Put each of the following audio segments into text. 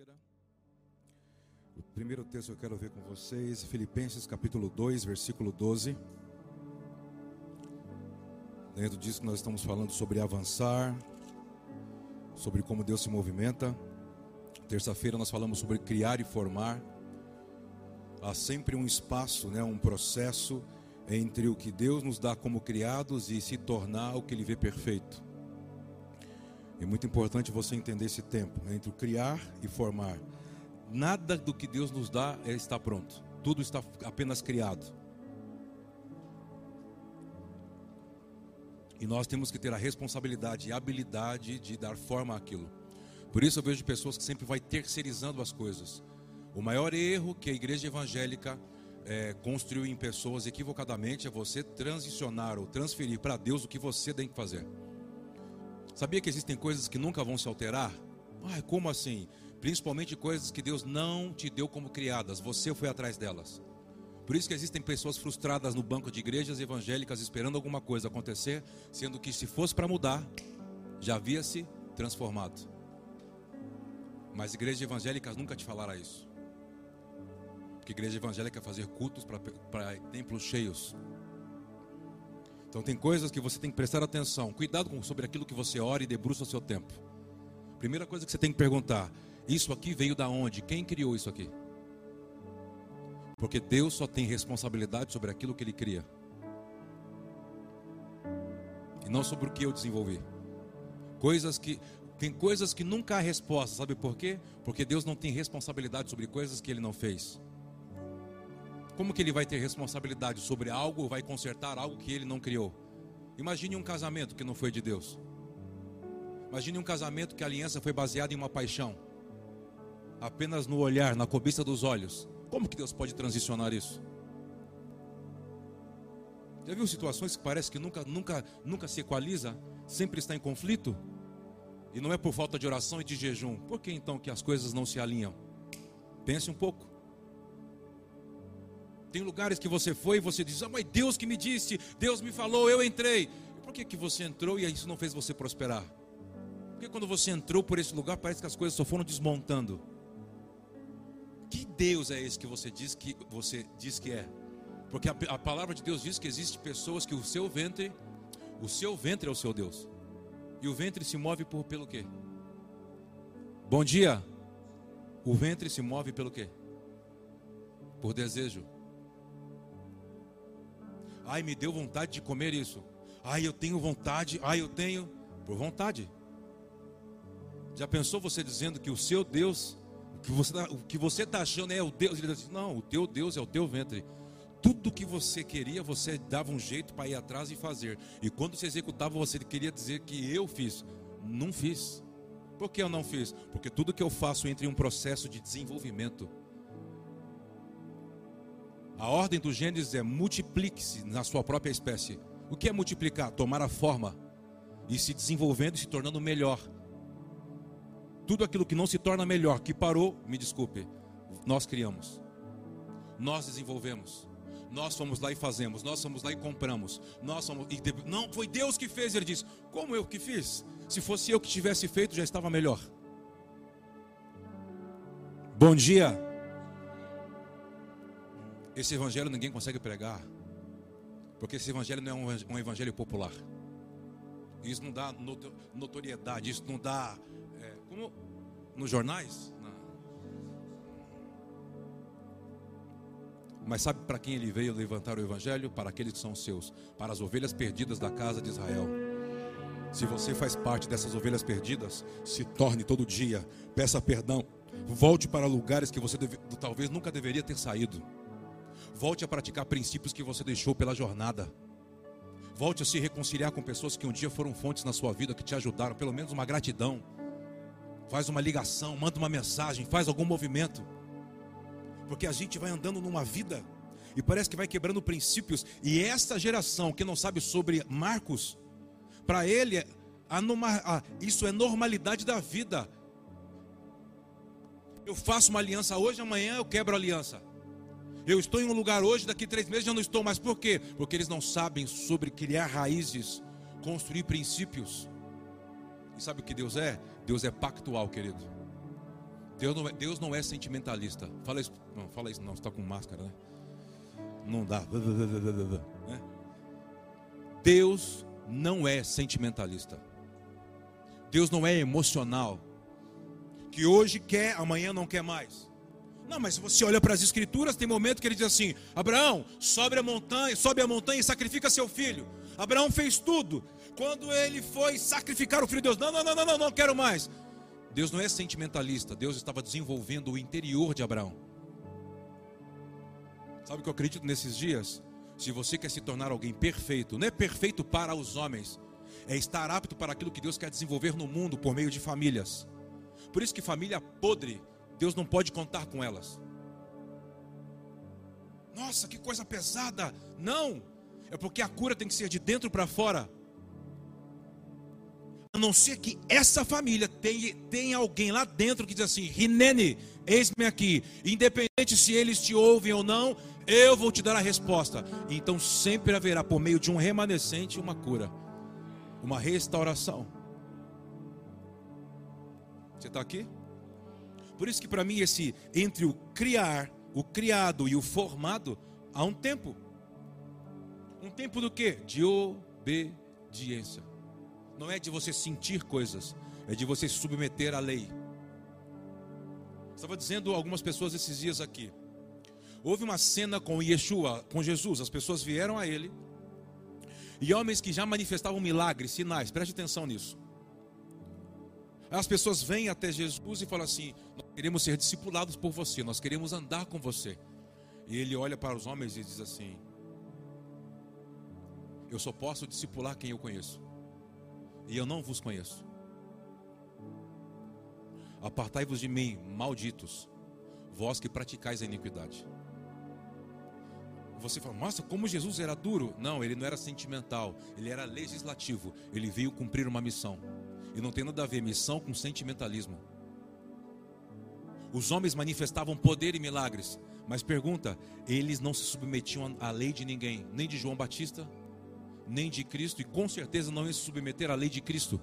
terça-feira. O primeiro texto que eu quero ver com vocês, Filipenses capítulo 2, versículo 12. Dentro disso nós estamos falando sobre avançar, sobre como Deus se movimenta. Terça-feira nós falamos sobre criar e formar. Há sempre um espaço, né, um processo entre o que Deus nos dá como criados e se tornar o que Ele vê perfeito. É muito importante você entender esse tempo entre o criar e formar. Nada do que Deus nos dá é está pronto. Tudo está apenas criado. E nós temos que ter a responsabilidade e a habilidade de dar forma àquilo. Por isso eu vejo pessoas que sempre vai terceirizando as coisas. O maior erro que a igreja evangélica é, construiu em pessoas equivocadamente é você transicionar ou transferir para Deus o que você tem que fazer. Sabia que existem coisas que nunca vão se alterar? Ai, como assim? Principalmente coisas que Deus não te deu como criadas, você foi atrás delas. Por isso que existem pessoas frustradas no banco de igrejas evangélicas esperando alguma coisa acontecer, sendo que se fosse para mudar, já havia se transformado. Mas igrejas evangélicas nunca te falaram isso. Porque igreja evangélica é fazer cultos para templos cheios. Então tem coisas que você tem que prestar atenção. Cuidado com, sobre aquilo que você ora e debruça o seu tempo. Primeira coisa que você tem que perguntar: isso aqui veio da onde? Quem criou isso aqui? Porque Deus só tem responsabilidade sobre aquilo que Ele cria. E não sobre o que eu desenvolvi. Coisas que. Tem coisas que nunca há resposta, sabe por quê? Porque Deus não tem responsabilidade sobre coisas que Ele não fez. Como que ele vai ter responsabilidade sobre algo vai consertar algo que ele não criou? Imagine um casamento que não foi de Deus. Imagine um casamento que a aliança foi baseada em uma paixão. Apenas no olhar, na cobiça dos olhos. Como que Deus pode transicionar isso? Já viu situações que parece que nunca, nunca, nunca se equaliza, sempre está em conflito? E não é por falta de oração e de jejum. Por que então que as coisas não se alinham? Pense um pouco. Tem lugares que você foi e você diz: Ah, mas Deus que me disse, Deus me falou, eu entrei. Por que, que você entrou e isso não fez você prosperar? Porque quando você entrou por esse lugar, parece que as coisas só foram desmontando. Que Deus é esse que você diz que você diz que é? Porque a, a palavra de Deus diz que existem pessoas que o seu ventre, o seu ventre é o seu Deus. E o ventre se move por pelo quê? Bom dia. O ventre se move pelo quê? Por desejo. Ai, me deu vontade de comer isso. Ai, eu tenho vontade. Ai, eu tenho. Por vontade. Já pensou você dizendo que o seu Deus, o que você, tá, está achando é o Deus? Ele diz, não, o teu Deus é o teu ventre. Tudo que você queria, você dava um jeito para ir atrás e fazer. E quando você executava, você queria dizer que eu fiz. Não fiz. Por que eu não fiz? Porque tudo que eu faço entra em um processo de desenvolvimento. A ordem do Gênesis é multiplique-se na sua própria espécie. O que é multiplicar? Tomar a forma e se desenvolvendo e se tornando melhor. Tudo aquilo que não se torna melhor, que parou, me desculpe, nós criamos, nós desenvolvemos, nós fomos lá e fazemos, nós fomos lá e compramos, nós somos, e não foi Deus que fez, ele diz, como eu que fiz? Se fosse eu que tivesse feito, já estava melhor. Bom dia. Esse evangelho ninguém consegue pregar, porque esse evangelho não é um evangelho popular. Isso não dá notoriedade, isso não dá. É, como nos jornais? Não. Mas sabe para quem ele veio levantar o evangelho? Para aqueles que são seus, para as ovelhas perdidas da casa de Israel. Se você faz parte dessas ovelhas perdidas, se torne todo dia, peça perdão, volte para lugares que você deve, talvez nunca deveria ter saído. Volte a praticar princípios que você deixou pela jornada. Volte a se reconciliar com pessoas que um dia foram fontes na sua vida, que te ajudaram, pelo menos uma gratidão. Faz uma ligação, manda uma mensagem, faz algum movimento. Porque a gente vai andando numa vida e parece que vai quebrando princípios. E esta geração que não sabe sobre Marcos, para ele, a, a, isso é normalidade da vida. Eu faço uma aliança hoje, amanhã eu quebro a aliança. Eu estou em um lugar hoje, daqui três meses já não estou mais. Por quê? Porque eles não sabem sobre criar raízes, construir princípios. E sabe o que Deus é? Deus é pactual, querido. Deus não é, Deus não é sentimentalista. Fala isso, não, fala isso, não, está com máscara, né? Não dá. Né? Deus não é sentimentalista. Deus não é emocional. Que hoje quer, amanhã não quer mais. Não, mas se você olha para as escrituras, tem momento que ele diz assim: Abraão, sobe a montanha, sobe a montanha e sacrifica seu filho. Abraão fez tudo. Quando ele foi sacrificar o filho de Deus, não, não, não, não, não, não quero mais. Deus não é sentimentalista, Deus estava desenvolvendo o interior de Abraão. Sabe o que eu acredito nesses dias? Se você quer se tornar alguém perfeito, não é perfeito para os homens, é estar apto para aquilo que Deus quer desenvolver no mundo por meio de famílias. Por isso que família podre, Deus não pode contar com elas. Nossa, que coisa pesada! Não! É porque a cura tem que ser de dentro para fora. A não ser que essa família tenha, tenha alguém lá dentro que diz assim: Rinene, eis-me aqui. Independente se eles te ouvem ou não, eu vou te dar a resposta. Então sempre haverá, por meio de um remanescente, uma cura, uma restauração. Você está aqui? Por isso que para mim esse entre o criar, o criado e o formado, há um tempo. Um tempo do que? De obediência não é de você sentir coisas, é de você submeter à lei. Estava dizendo algumas pessoas esses dias aqui. Houve uma cena com Yeshua, com Jesus, as pessoas vieram a ele, e homens que já manifestavam milagres, sinais, preste atenção nisso. As pessoas vêm até Jesus e falam assim: Nós queremos ser discipulados por você, nós queremos andar com você. E ele olha para os homens e diz assim: Eu só posso discipular quem eu conheço e eu não vos conheço. Apartai-vos de mim, malditos, vós que praticais a iniquidade. Você fala, nossa, como Jesus era duro. Não, ele não era sentimental, ele era legislativo. Ele veio cumprir uma missão. E não tem nada a ver missão com sentimentalismo. Os homens manifestavam poder e milagres, mas pergunta, eles não se submetiam à lei de ninguém, nem de João Batista, nem de Cristo e com certeza não iam se submeter à lei de Cristo.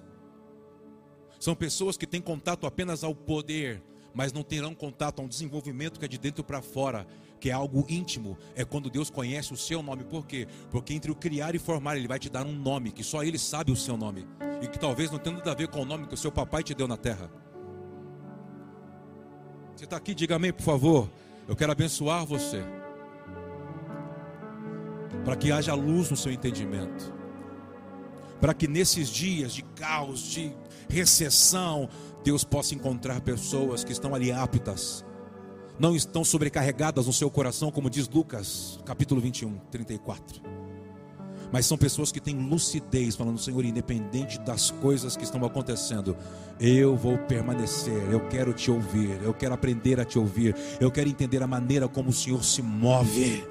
São pessoas que têm contato apenas ao poder, mas não terão contato a um desenvolvimento que é de dentro para fora, que é algo íntimo. É quando Deus conhece o seu nome. Por quê? Porque entre o criar e formar, Ele vai te dar um nome, que só Ele sabe o seu nome. E que talvez não tenha nada a ver com o nome que o seu papai te deu na terra. Você está aqui, diga amém, por favor. Eu quero abençoar você para que haja luz no seu entendimento, para que nesses dias de caos, de recessão, Deus possa encontrar pessoas que estão ali aptas, não estão sobrecarregadas no seu coração, como diz Lucas, capítulo 21, 34. Mas são pessoas que têm lucidez, falando, Senhor, independente das coisas que estão acontecendo, eu vou permanecer, eu quero te ouvir, eu quero aprender a te ouvir, eu quero entender a maneira como o Senhor se move.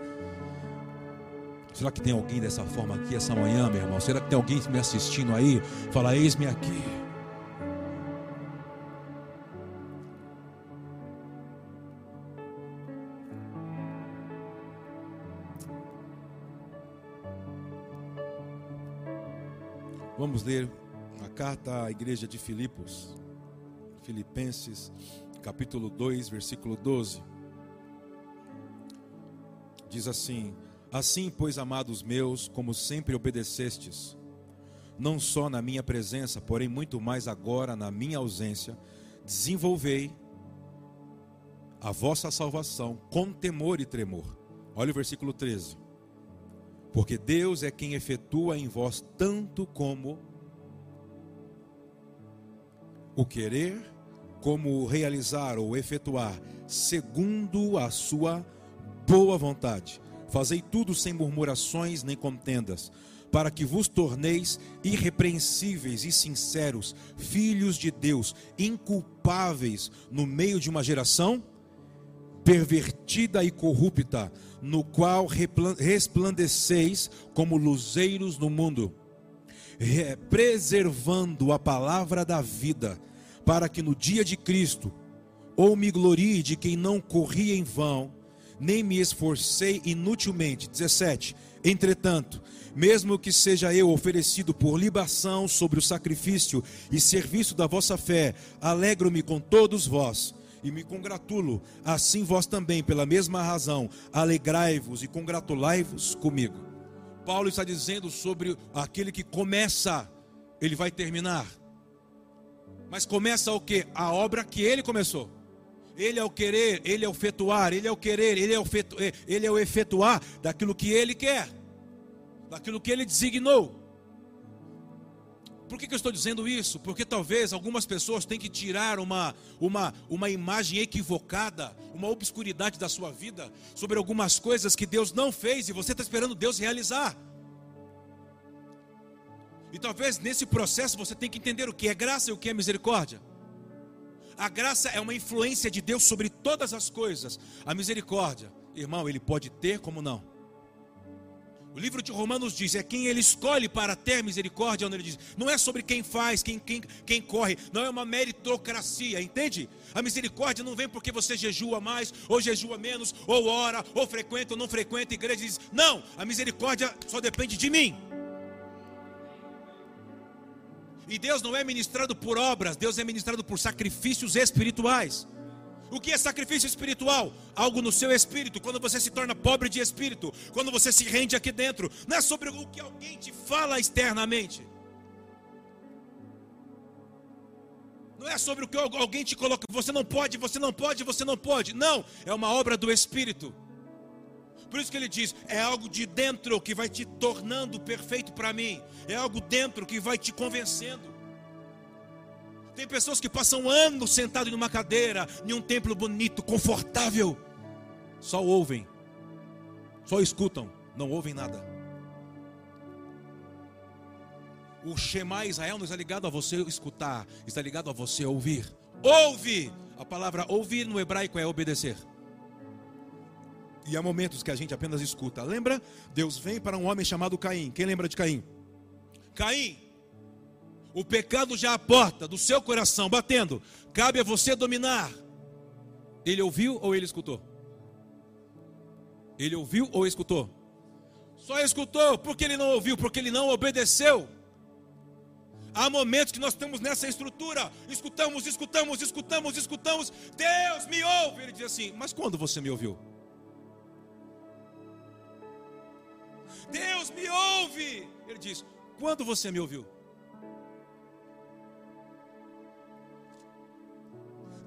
Será que tem alguém dessa forma aqui essa manhã, meu irmão? Será que tem alguém me assistindo aí? Fala, eis-me aqui. Vamos ler a carta à igreja de Filipos, Filipenses, capítulo 2, versículo 12. Diz assim: Assim, pois, amados meus, como sempre obedecestes, não só na minha presença, porém muito mais agora na minha ausência, desenvolvei a vossa salvação com temor e tremor. Olha o versículo 13. Porque Deus é quem efetua em vós tanto como o querer, como o realizar ou efetuar, segundo a sua boa vontade. Fazei tudo sem murmurações nem contendas, para que vos torneis irrepreensíveis e sinceros, filhos de Deus, inculpáveis no meio de uma geração pervertida e corrupta, no qual resplandeceis como luzeiros no mundo, preservando a palavra da vida, para que no dia de Cristo, ou me glorie de quem não corria em vão, nem me esforcei inutilmente. 17. Entretanto, mesmo que seja eu oferecido por libação sobre o sacrifício e serviço da vossa fé, alegro-me com todos vós. e me congratulo, assim vós também, pela mesma razão, alegrai-vos e congratulai-vos comigo. Paulo está dizendo sobre aquele que começa, ele vai terminar. Mas começa o que? A obra que ele começou. Ele é o querer, ele é o efetuar, ele é o querer, ele é o, ele é o efetuar daquilo que ele quer, daquilo que ele designou. Por que, que, eu estou dizendo isso? Porque talvez algumas pessoas tenham que tirar uma, uma, uma imagem equivocada, uma obscuridade da sua vida sobre algumas coisas que Deus não fez e você está esperando Deus realizar. E talvez nesse processo você tenha que entender o que é graça e o que é misericórdia. A graça é uma influência de Deus sobre todas as coisas. A misericórdia, irmão, ele pode ter como não. O livro de Romanos diz: é quem ele escolhe para ter misericórdia, ele diz, não é sobre quem faz, quem, quem, quem corre, não é uma meritocracia, entende? A misericórdia não vem porque você jejua mais, ou jejua menos, ou ora, ou frequenta ou não frequenta a igreja. Diz, não, a misericórdia só depende de mim. E Deus não é ministrado por obras, Deus é ministrado por sacrifícios espirituais. O que é sacrifício espiritual? Algo no seu espírito, quando você se torna pobre de espírito, quando você se rende aqui dentro, não é sobre o que alguém te fala externamente. Não é sobre o que alguém te coloca, você não pode, você não pode, você não pode. Não, é uma obra do espírito. Por isso que ele diz: é algo de dentro que vai te tornando perfeito para mim, é algo dentro que vai te convencendo. Tem pessoas que passam anos sentados numa cadeira, em um templo bonito, confortável, só ouvem, só escutam, não ouvem nada. O Shema Israel não está ligado a você escutar, está ligado a você ouvir. Ouve! A palavra ouvir no hebraico é obedecer. E há momentos que a gente apenas escuta. Lembra? Deus vem para um homem chamado Caim. Quem lembra de Caim? Caim, o pecado já à porta do seu coração, batendo. Cabe a você dominar. Ele ouviu ou ele escutou? Ele ouviu ou escutou? Só escutou, porque ele não ouviu, porque ele não obedeceu. Há momentos que nós estamos nessa estrutura, escutamos, escutamos, escutamos, escutamos. Deus me ouve. Ele diz assim: Mas quando você me ouviu? Deus me ouve. Ele diz: Quando você me ouviu?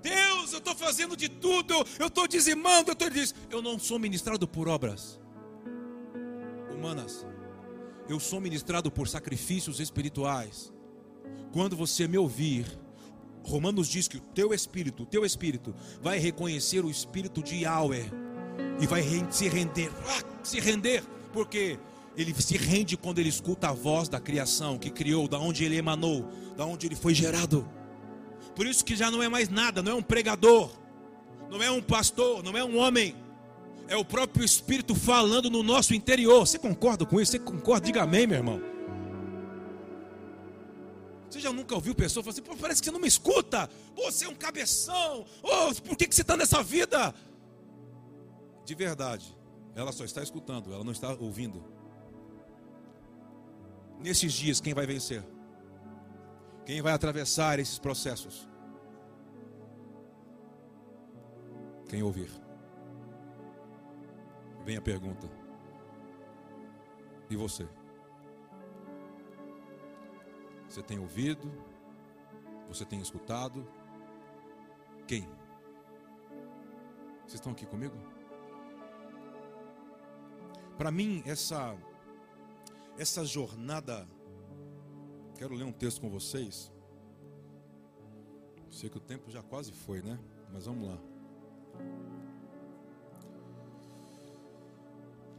Deus, eu estou fazendo de tudo, eu estou dizimando, eu estou dizendo. Eu não sou ministrado por obras humanas, eu sou ministrado por sacrifícios espirituais. Quando você me ouvir, Romanos diz que o teu espírito, o teu espírito, vai reconhecer o espírito de Yahweh e vai se render, se render, porque ele se rende quando ele escuta a voz da criação que criou, da onde ele emanou, da onde ele foi gerado. Por isso que já não é mais nada, não é um pregador, não é um pastor, não é um homem. É o próprio Espírito falando no nosso interior. Você concorda com isso? Você concorda? Diga amém, meu irmão. Você já nunca ouviu pessoa falar assim, parece que você não me escuta. Pô, você é um cabeção. Oh, por que, que você está nessa vida? De verdade, ela só está escutando, ela não está ouvindo. Nesses dias, quem vai vencer? Quem vai atravessar esses processos? Quem ouvir. Vem a pergunta. E você? Você tem ouvido? Você tem escutado? Quem? Vocês estão aqui comigo? Para mim, essa essa jornada Quero ler um texto com vocês. Sei que o tempo já quase foi, né? Mas vamos lá.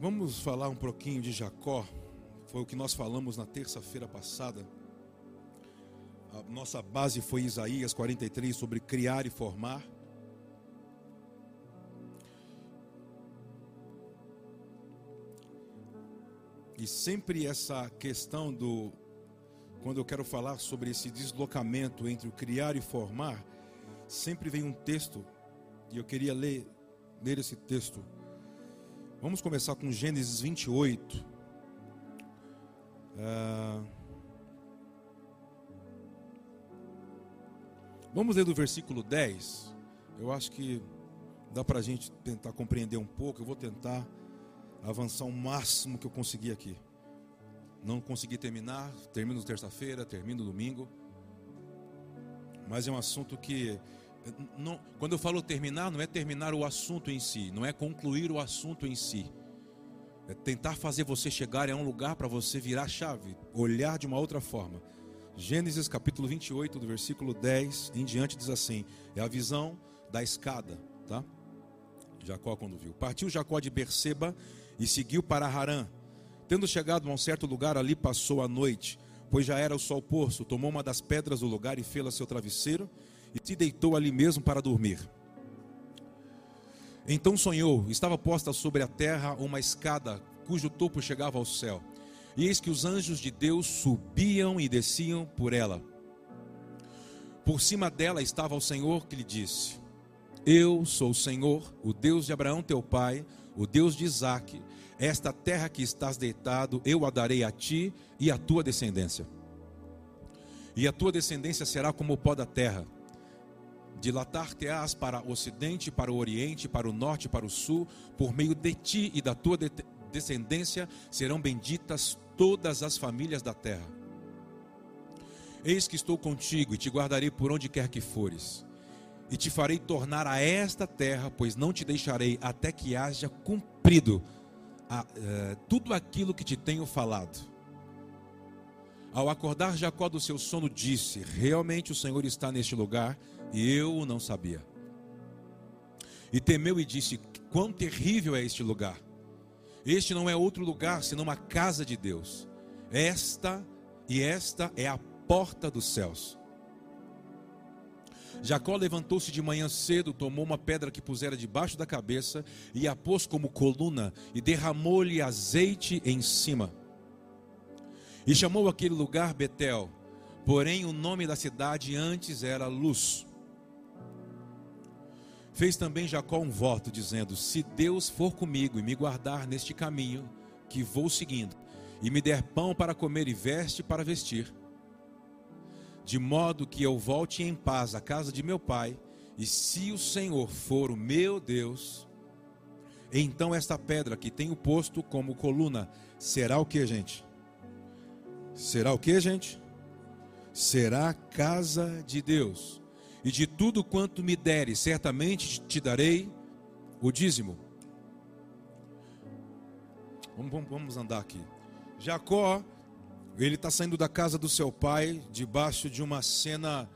Vamos falar um pouquinho de Jacó. Foi o que nós falamos na terça-feira passada. A nossa base foi Isaías 43 sobre criar e formar. E sempre essa questão do quando eu quero falar sobre esse deslocamento entre o criar e formar, sempre vem um texto, e eu queria ler, ler esse texto. Vamos começar com Gênesis 28. Ah, vamos ler do versículo 10 Eu acho que dá para a gente tentar compreender um pouco. Eu vou tentar avançar o máximo que eu conseguir aqui. Não consegui terminar, termino terça-feira, termino domingo. Mas é um assunto que não, quando eu falo terminar, não é terminar o assunto em si, não é concluir o assunto em si. É tentar fazer você chegar a um lugar para você virar chave, olhar de uma outra forma. Gênesis capítulo 28, do versículo 10 em diante, diz assim: é a visão da escada, tá? Jacó quando viu. Partiu Jacó de Berseba e seguiu para Harã. Tendo chegado a um certo lugar, ali passou a noite, pois já era o sol posto. Tomou uma das pedras do lugar e fê-la seu travesseiro e se deitou ali mesmo para dormir. Então sonhou, estava posta sobre a terra uma escada cujo topo chegava ao céu. E eis que os anjos de Deus subiam e desciam por ela. Por cima dela estava o Senhor que lhe disse: Eu sou o Senhor, o Deus de Abraão teu pai, o Deus de Isaque. Esta terra que estás deitado, eu a darei a ti e à tua descendência. E a tua descendência será como o pó da terra Dilatar-te-ás para o ocidente, para o oriente, para o norte, para o sul, por meio de ti e da tua de descendência serão benditas todas as famílias da terra. Eis que estou contigo e te guardarei por onde quer que fores, e te farei tornar a esta terra, pois não te deixarei até que haja cumprido a, uh, tudo aquilo que te tenho falado. Ao acordar Jacó do seu sono, disse: Realmente o Senhor está neste lugar e eu o não sabia. E temeu e disse: Quão terrível é este lugar! Este não é outro lugar senão uma casa de Deus. Esta e esta é a porta dos céus. Jacó levantou-se de manhã cedo, tomou uma pedra que pusera debaixo da cabeça e a pôs como coluna e derramou-lhe azeite em cima. E chamou aquele lugar Betel, porém o nome da cidade antes era Luz. Fez também Jacó um voto, dizendo: Se Deus for comigo e me guardar neste caminho que vou seguindo, e me der pão para comer e veste para vestir, de modo que eu volte em paz à casa de meu pai, e se o Senhor for o meu Deus, então esta pedra que tenho posto como coluna será o que, gente? Será o que, gente? Será casa de Deus e de tudo quanto me deres, certamente te darei o dízimo. Vamos, vamos andar aqui. Jacó, ele está saindo da casa do seu pai, debaixo de uma cena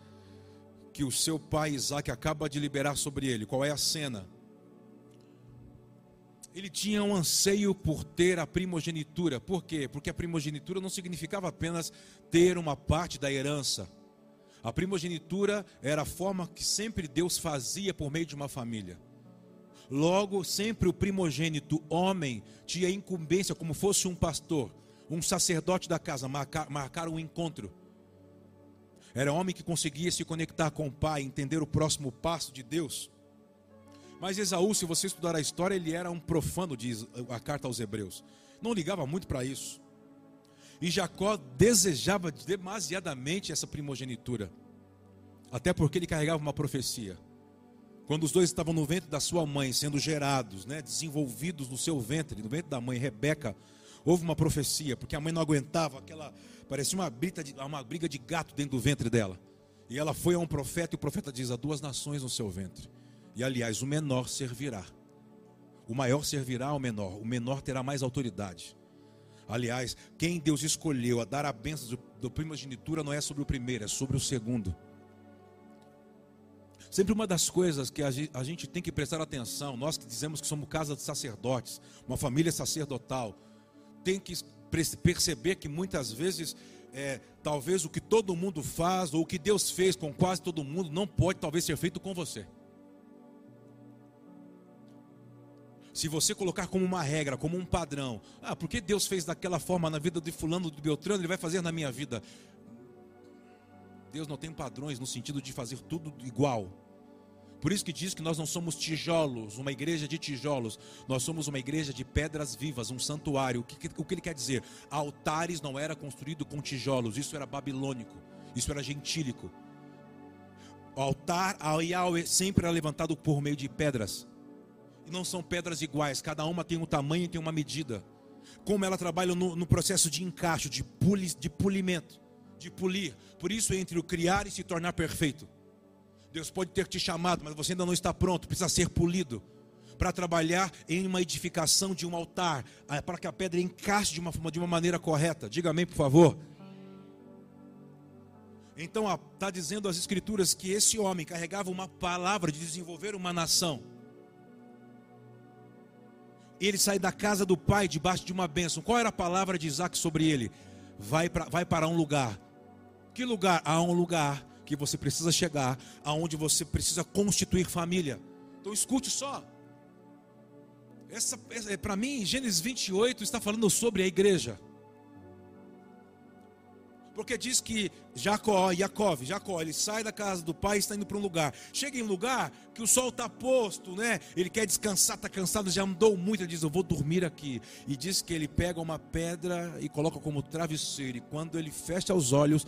que o seu pai Isaac acaba de liberar sobre ele. Qual é a cena? Ele tinha um anseio por ter a primogenitura. Por quê? Porque a primogenitura não significava apenas ter uma parte da herança. A primogenitura era a forma que sempre Deus fazia por meio de uma família. Logo, sempre o primogênito homem tinha incumbência, como fosse um pastor, um sacerdote da casa, marcar, marcar um encontro. Era homem que conseguia se conectar com o pai, entender o próximo passo de Deus. Mas Esaú, se você estudar a história, ele era um profano, diz a carta aos Hebreus. Não ligava muito para isso. E Jacó desejava demasiadamente essa primogenitura, até porque ele carregava uma profecia. Quando os dois estavam no ventre da sua mãe, sendo gerados, né, desenvolvidos no seu ventre, no ventre da mãe, Rebeca, houve uma profecia, porque a mãe não aguentava aquela, parecia uma briga de, uma briga de gato dentro do ventre dela. E ela foi a um profeta, e o profeta diz: há duas nações no seu ventre. E aliás, o menor servirá. O maior servirá ao menor, o menor terá mais autoridade. Aliás, quem Deus escolheu a dar a bênção do, primogenitura não é sobre o primeiro, é sobre o segundo. Sempre uma das coisas que a gente tem que prestar atenção, nós que dizemos que somos casa de sacerdotes, uma família sacerdotal, tem que perceber que muitas vezes, é, talvez o que todo mundo faz, ou o que Deus fez com quase todo mundo, não pode talvez ser feito com você. se você colocar como uma regra, como um padrão, ah, porque Deus fez daquela forma na vida de fulano, de Beltrano, ele vai fazer na minha vida. Deus não tem padrões no sentido de fazer tudo igual. Por isso que diz que nós não somos tijolos, uma igreja de tijolos, nós somos uma igreja de pedras vivas, um santuário. O que, o que ele quer dizer? Altares não era construído com tijolos, isso era babilônico, isso era gentílico. O altar ao Yahweh sempre era levantado por meio de pedras. E não são pedras iguais, cada uma tem um tamanho e tem uma medida. Como ela trabalha no, no processo de encaixe, de, puli, de polimento, de polir. Por isso, entre o criar e se tornar perfeito. Deus pode ter te chamado, mas você ainda não está pronto, precisa ser polido para trabalhar em uma edificação de um altar, ah, para que a pedra encaixe de uma, de uma maneira correta. Diga amém, por favor. Então está dizendo as escrituras que esse homem carregava uma palavra de desenvolver uma nação. Ele sai da casa do pai debaixo de uma bênção. Qual era a palavra de Isaac sobre ele? Vai, pra, vai para um lugar. Que lugar? Há um lugar que você precisa chegar, aonde você precisa constituir família. Então escute só. Essa, essa para mim, Gênesis 28 está falando sobre a igreja. Porque diz que Jacó, Jacob, Jacó, ele sai da casa do pai e está indo para um lugar. Chega em um lugar que o sol está posto, né? Ele quer descansar, está cansado, já andou muito. Ele diz: Eu vou dormir aqui. E diz que ele pega uma pedra e coloca como travesseiro. E quando ele fecha os olhos,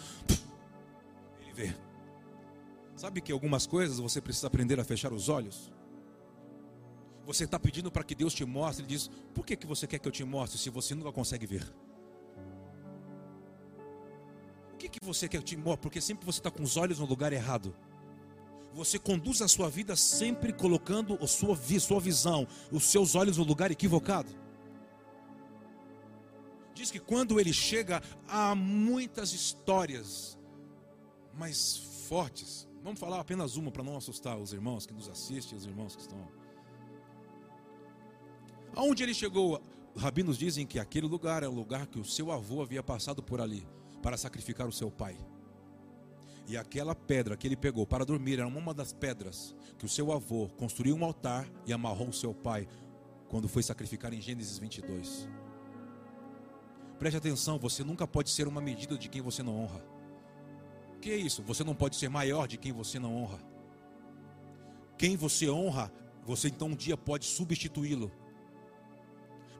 ele vê. Sabe que algumas coisas você precisa aprender a fechar os olhos? Você está pedindo para que Deus te mostre. Ele diz: Por que, que você quer que eu te mostre se você nunca consegue ver? O que, que você quer que eu te mostre? Porque sempre você está com os olhos no lugar errado. Você conduz a sua vida sempre colocando a sua, sua visão, os seus olhos no lugar equivocado. Diz que quando ele chega, há muitas histórias, mais fortes. Vamos falar apenas uma para não assustar os irmãos que nos assistem, os irmãos que estão. Aonde ele chegou, rabinos dizem que aquele lugar é o lugar que o seu avô havia passado por ali para sacrificar o seu pai. E aquela pedra que ele pegou para dormir era uma das pedras que o seu avô construiu um altar e amarrou o seu pai quando foi sacrificar em Gênesis 22. Preste atenção, você nunca pode ser uma medida de quem você não honra. O que é isso? Você não pode ser maior de quem você não honra. Quem você honra, você então um dia pode substituí-lo.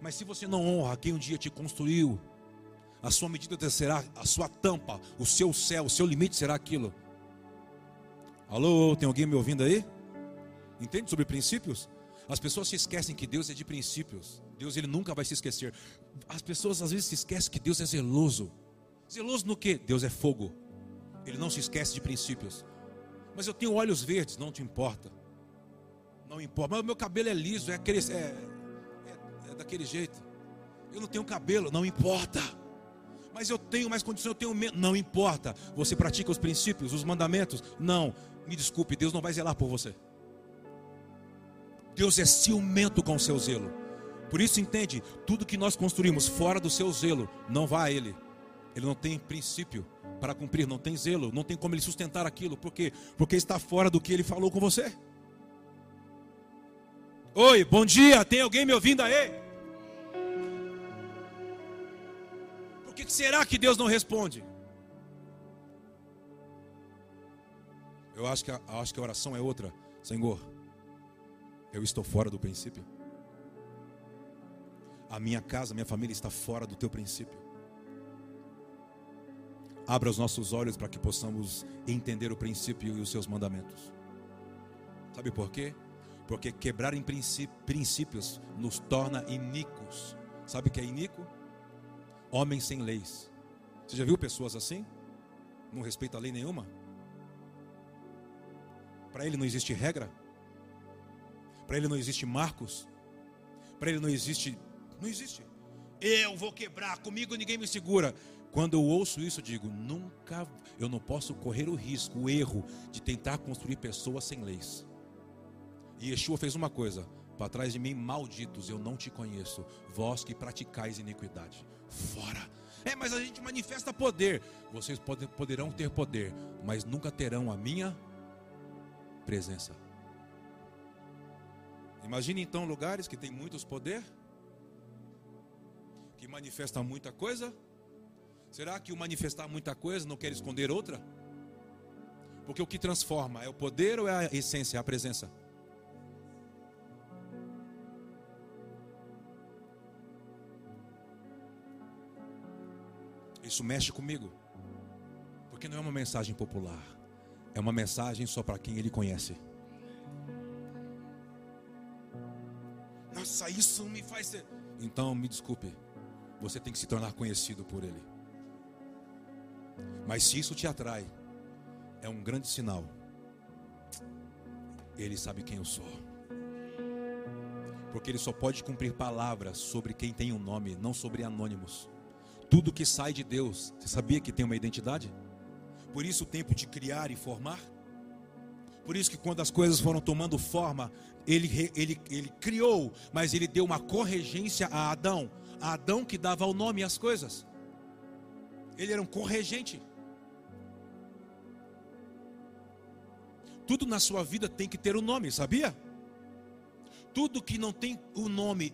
Mas se você não honra quem um dia te construiu, a sua medida será a sua tampa, o seu céu, o seu limite será aquilo. Alô, tem alguém me ouvindo aí? Entende sobre princípios? As pessoas se esquecem que Deus é de princípios. Deus ele nunca vai se esquecer. As pessoas às vezes se esquecem que Deus é zeloso. Zeloso no que? Deus é fogo. Ele não se esquece de princípios. Mas eu tenho olhos verdes, não te importa. Não importa. Mas o meu cabelo é liso, é é, é, é daquele jeito. Eu não tenho cabelo, não importa mas eu tenho mais condições, eu tenho menos. Não importa. Você pratica os princípios, os mandamentos? Não. Me desculpe, Deus não vai zelar por você. Deus é ciumento com o seu zelo. Por isso entende, tudo que nós construímos fora do seu zelo, não vá a ele. Ele não tem princípio para cumprir, não tem zelo, não tem como ele sustentar aquilo. Por quê? Porque está fora do que ele falou com você. Oi, bom dia, tem alguém me ouvindo aí? que será que Deus não responde? Eu acho que, a, acho que a oração é outra. Senhor, eu estou fora do princípio. A minha casa, a minha família está fora do teu princípio. Abra os nossos olhos para que possamos entender o princípio e os seus mandamentos. Sabe por quê? Porque quebrar em princípios nos torna iníquos. Sabe o que é iníquo? homens sem leis. Você já viu pessoas assim? Não respeita a lei nenhuma? Para ele não existe regra? Para ele não existe marcos? Para ele não existe. Não existe. Eu vou quebrar, comigo ninguém me segura. Quando eu ouço isso, eu digo: nunca, eu não posso correr o risco, o erro de tentar construir pessoas sem leis. E Yeshua fez uma coisa: para trás de mim, malditos, eu não te conheço, vós que praticais iniquidade fora. É, mas a gente manifesta poder. Vocês poderão ter poder, mas nunca terão a minha presença. Imagine então lugares que tem muitos poder, que manifestam muita coisa. Será que o manifestar muita coisa não quer esconder outra? Porque o que transforma é o poder ou é a essência, a presença? Isso mexe comigo. Porque não é uma mensagem popular. é uma mensagem só para quem ele conhece. Nossa, isso me faz ser. Então, me desculpe, você tem que se tornar conhecido por ele. Mas se isso te atrai, é um grande sinal. Ele sabe quem eu sou. Porque ele só pode cumprir palavras sobre quem tem um nome, não sobre anônimos. Tudo que sai de Deus, você sabia que tem uma identidade? Por isso o tempo de criar e formar. Por isso que quando as coisas foram tomando forma, ele, ele, ele criou, mas ele deu uma corregência a Adão. A Adão que dava o nome às coisas. Ele era um corregente. Tudo na sua vida tem que ter um nome, sabia? Tudo que não tem o um nome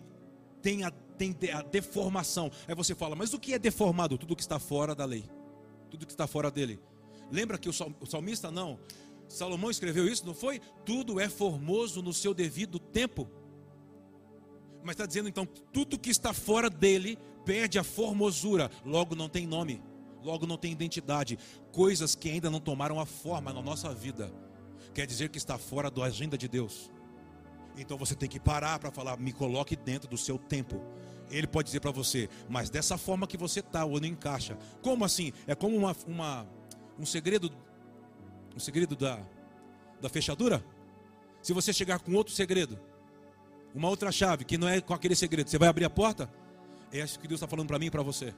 tem a, tem a deformação. Aí você fala, mas o que é deformado? Tudo que está fora da lei. Tudo que está fora dele. Lembra que o salmista não? Salomão escreveu isso, não foi? Tudo é formoso no seu devido tempo. Mas está dizendo então, tudo que está fora dele perde a formosura, logo não tem nome, logo não tem identidade. Coisas que ainda não tomaram a forma na nossa vida quer dizer que está fora da agenda de Deus. Então você tem que parar para falar, me coloque dentro do seu tempo. Ele pode dizer para você, mas dessa forma que você está, ou não encaixa. Como assim? É como uma, uma, um segredo, um segredo da, da fechadura? Se você chegar com outro segredo, uma outra chave que não é com aquele segredo, você vai abrir a porta? É isso que Deus está falando para mim e para você.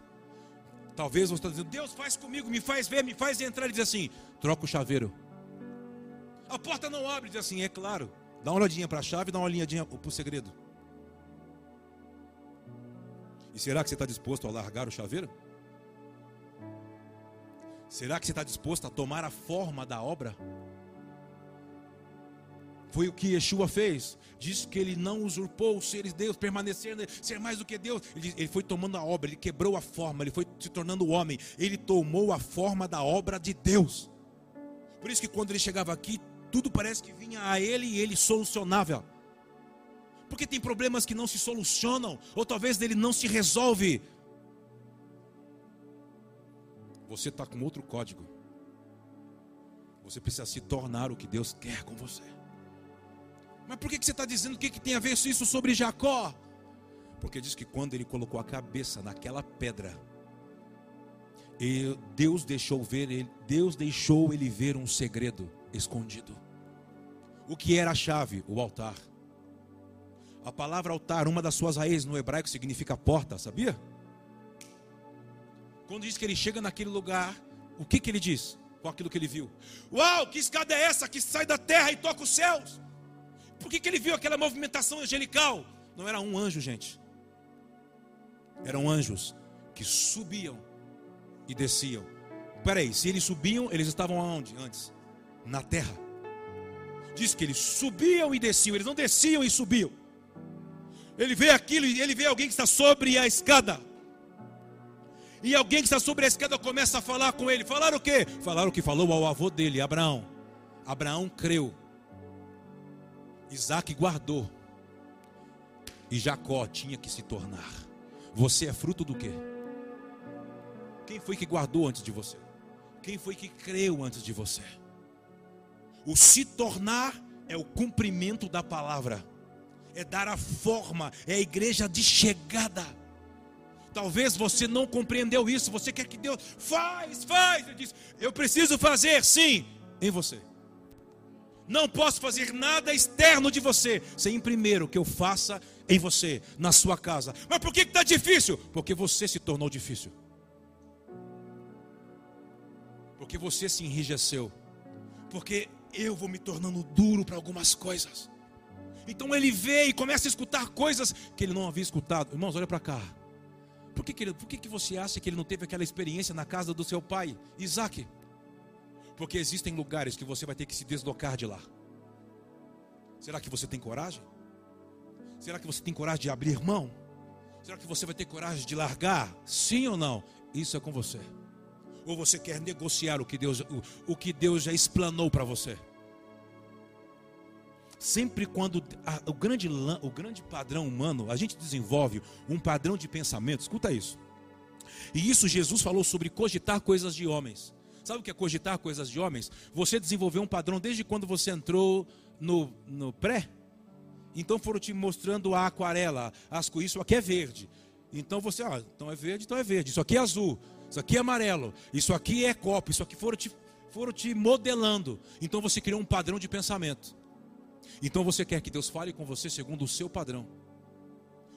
Talvez você está dizendo, Deus faz comigo, me faz ver, me faz entrar. Ele diz assim: troca o chaveiro. A porta não abre, diz assim, é claro. Dá uma olhadinha para a chave, dá uma olhadinha para o segredo. E será que você está disposto a largar o chaveiro? Será que você está disposto a tomar a forma da obra? Foi o que Yeshua fez. Diz que ele não usurpou os seres de Deus, permanecer, ser mais do que Deus. Ele, ele, foi tomando a obra, ele quebrou a forma, ele foi se tornando homem. Ele tomou a forma da obra de Deus. Por isso que quando ele chegava aqui, tudo parece que vinha a ele e ele solucionava. Porque tem problemas que não se solucionam, ou talvez ele não se resolve. Você está com outro código. Você precisa se tornar o que Deus quer com você. Mas por que você está dizendo o que, que tem a ver isso sobre Jacó? Porque diz que quando ele colocou a cabeça naquela pedra, Deus deixou ver ele, Deus deixou ele ver um segredo escondido. O que era a chave? O altar. A palavra altar, uma das suas raízes no hebraico significa porta, sabia? Quando diz que ele chega naquele lugar, o que, que ele diz com aquilo que ele viu? Uau, que escada é essa que sai da terra e toca os céus? Por que, que ele viu aquela movimentação angelical? Não era um anjo, gente. Eram anjos que subiam e desciam. Peraí, se eles subiam, eles estavam aonde antes? Na terra. Diz que eles subiam e desciam, eles não desciam e subiam. Ele vê aquilo e ele vê alguém que está sobre a escada. E alguém que está sobre a escada começa a falar com ele. Falar o quê? Falar o que falou ao avô dele, Abraão. Abraão creu. Isaac guardou. E Jacó tinha que se tornar. Você é fruto do quê? Quem foi que guardou antes de você? Quem foi que creu antes de você? O se tornar é o cumprimento da palavra, é dar a forma, é a igreja de chegada. Talvez você não compreendeu isso, você quer que Deus faz, faz. Ele diz: Eu preciso fazer, sim, em você. Não posso fazer nada externo de você, sem primeiro que eu faça em você, na sua casa. Mas por que está difícil? Porque você se tornou difícil porque você se enrijeceu, porque eu vou me tornando duro para algumas coisas. Então ele vê e começa a escutar coisas que ele não havia escutado. Irmãos, olha para cá. Por que, que, ele, por que, que você acha que ele não teve aquela experiência na casa do seu pai, Isaac? Porque existem lugares que você vai ter que se deslocar de lá. Será que você tem coragem? Será que você tem coragem de abrir mão? Será que você vai ter coragem de largar? Sim ou não? Isso é com você ou você quer negociar o que Deus, o, o que Deus já explanou para você? Sempre quando a, o, grande, o grande padrão humano, a gente desenvolve um padrão de pensamento, escuta isso. E isso Jesus falou sobre cogitar coisas de homens. Sabe o que é cogitar coisas de homens? Você desenvolveu um padrão desde quando você entrou no, no pré. Então foram te mostrando a aquarela, as isso aqui é verde. Então você, ah, então é verde, então é verde. Isso aqui é azul, isso aqui é amarelo, isso aqui é copo, isso aqui foram te, foram te modelando. Então você criou um padrão de pensamento. Então você quer que Deus fale com você segundo o seu padrão.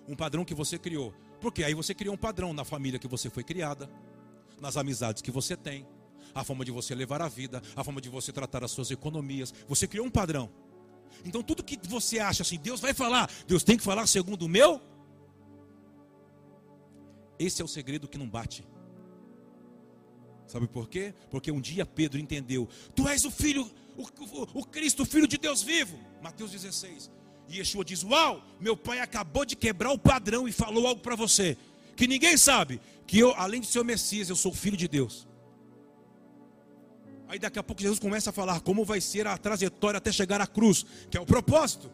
Um padrão que você criou. Porque aí você criou um padrão na família que você foi criada, nas amizades que você tem, a forma de você levar a vida, a forma de você tratar as suas economias. Você criou um padrão. Então tudo que você acha assim, Deus vai falar, Deus tem que falar segundo o meu. Esse é o segredo que não bate. Sabe por quê? Porque um dia Pedro entendeu: Tu és o filho, o, o, o Cristo, o filho de Deus vivo. Mateus 16. E Yeshua diz: Uau, meu pai acabou de quebrar o padrão e falou algo para você. Que ninguém sabe. Que eu, além de ser o Messias, eu sou filho de Deus. Aí daqui a pouco Jesus começa a falar como vai ser a trajetória até chegar à cruz, que é o propósito.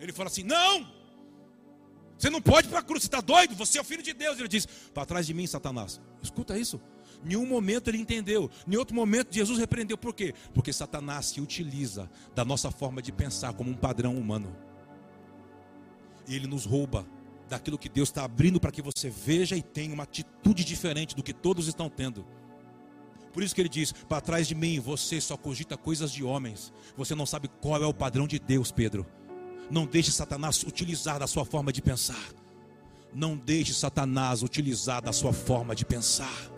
Ele fala assim: Não, você não pode ir para a cruz, você está doido, você é o filho de Deus. Ele diz: Para trás de mim, Satanás. Escuta isso. Em um momento ele entendeu, em outro momento Jesus repreendeu. Por quê? Porque Satanás se utiliza da nossa forma de pensar como um padrão humano. E ele nos rouba daquilo que Deus está abrindo para que você veja e tenha uma atitude diferente do que todos estão tendo. Por isso que ele diz: para trás de mim você só cogita coisas de homens. Você não sabe qual é o padrão de Deus, Pedro. Não deixe Satanás utilizar da sua forma de pensar. Não deixe Satanás utilizar da sua forma de pensar.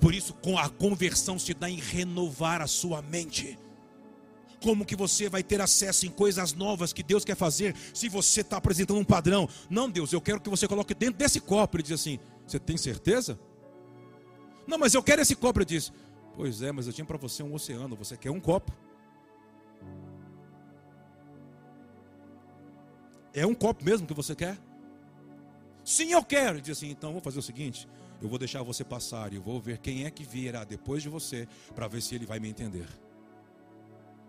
Por isso, a conversão se dá em renovar a sua mente. Como que você vai ter acesso em coisas novas que Deus quer fazer se você está apresentando um padrão? Não, Deus, eu quero que você coloque dentro desse copo. Ele diz assim: Você tem certeza? Não, mas eu quero esse copo. Ele diz: Pois é, mas eu tinha para você um oceano. Você quer um copo? É um copo mesmo que você quer? Sim, eu quero. Ele diz assim: Então vou fazer o seguinte: eu vou deixar você passar e vou ver quem é que virá depois de você para ver se ele vai me entender.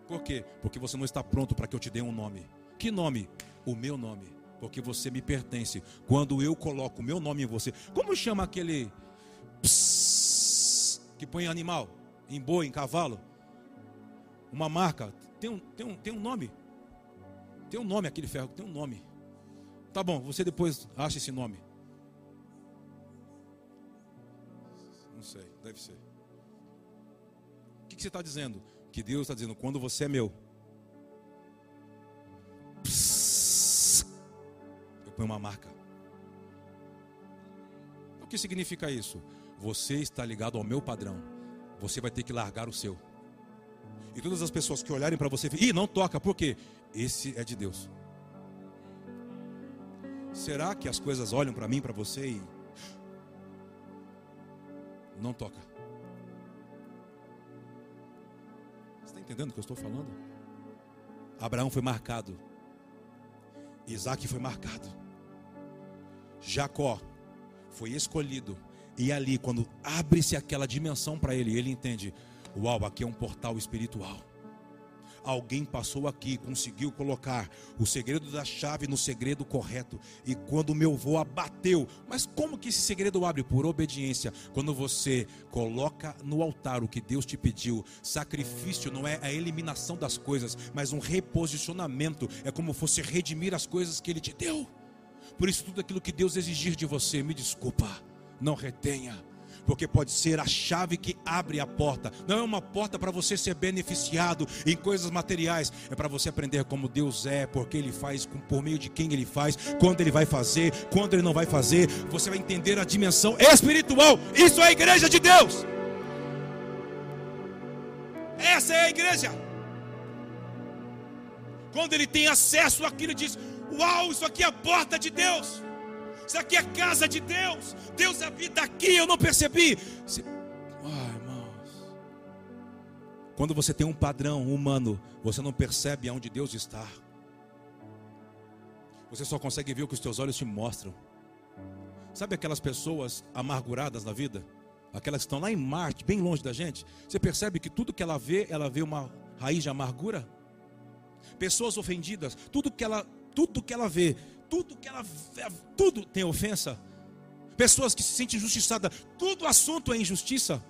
Por quê? Porque você não está pronto para que eu te dê um nome. Que nome? O meu nome. Porque você me pertence. Quando eu coloco o meu nome em você. Como chama aquele pss, que põe animal? Em boi, em cavalo? Uma marca. Tem um, tem, um, tem um nome. Tem um nome aquele ferro, tem um nome. Tá bom, você depois acha esse nome. Não sei, deve ser. O que, você está dizendo? Que Deus está dizendo, quando você é meu, eu ponho uma marca. O que significa isso? Você está ligado ao meu padrão. Você vai ter que largar o seu. E todas as pessoas que olharem para você, ih, não toca, por quê? Esse é de Deus. Será que as coisas olham para mim, para você e não toca. Você está entendendo o que eu estou falando? Abraão foi marcado. Isaac foi marcado. Jacó foi escolhido. E ali, quando abre-se aquela dimensão para ele, ele entende: uau, aqui é um portal espiritual alguém passou aqui, conseguiu colocar o segredo da chave no segredo correto. E quando meu vô abateu, mas como que esse segredo abre? Por obediência. Quando você coloca no altar o que Deus te pediu, sacrifício não é a eliminação das coisas, mas um reposicionamento. É como fosse redimir as coisas que Ele te deu. Por isso, tudo aquilo que Deus exigir de você, me desculpa, não retenha porque pode ser a chave que abre a porta. Não é uma porta para você ser beneficiado em coisas materiais, é para você aprender como Deus é, porque Ele faz, por meio de quem Ele faz, quando Ele vai fazer, quando Ele não vai fazer. Você vai entender a dimensão espiritual. Isso é a igreja de Deus. Essa é a igreja. Quando ele tem acesso àquilo, diz: Uau, isso aqui é a porta de Deus. Isso aqui é casa de Deus. Deus habita aqui, eu não percebi. Se... Ah, irmãos. Quando você tem um padrão humano, você não percebe aonde Deus está. Você só consegue ver o que os teus olhos te mostram. Sabe aquelas pessoas amarguradas na vida? Aquelas que estão lá em Marte, bem longe da gente. Você percebe que tudo que ela vê, ela vê uma raiz de amargura? Pessoas ofendidas, tudo que ela, tudo que ela vê, tudo que ela tudo tem ofensa. Pessoas que se sentem injustiçadas, tudo assunto é injustiça.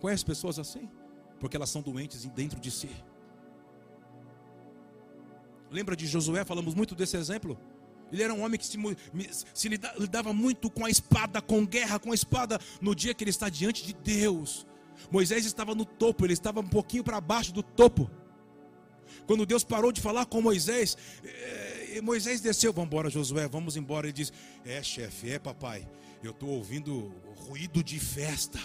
Conhece pessoas assim? Porque elas são doentes dentro de si. Lembra de Josué? Falamos muito desse exemplo. Ele era um homem que se, se lidava muito com a espada, com guerra, com a espada, no dia que ele está diante de Deus. Moisés estava no topo, ele estava um pouquinho para baixo do topo. Quando Deus parou de falar com Moisés, eh, Moisés desceu, vamos embora, Josué, vamos embora. Ele diz: É, chefe, é, papai, eu estou ouvindo ruído de festa,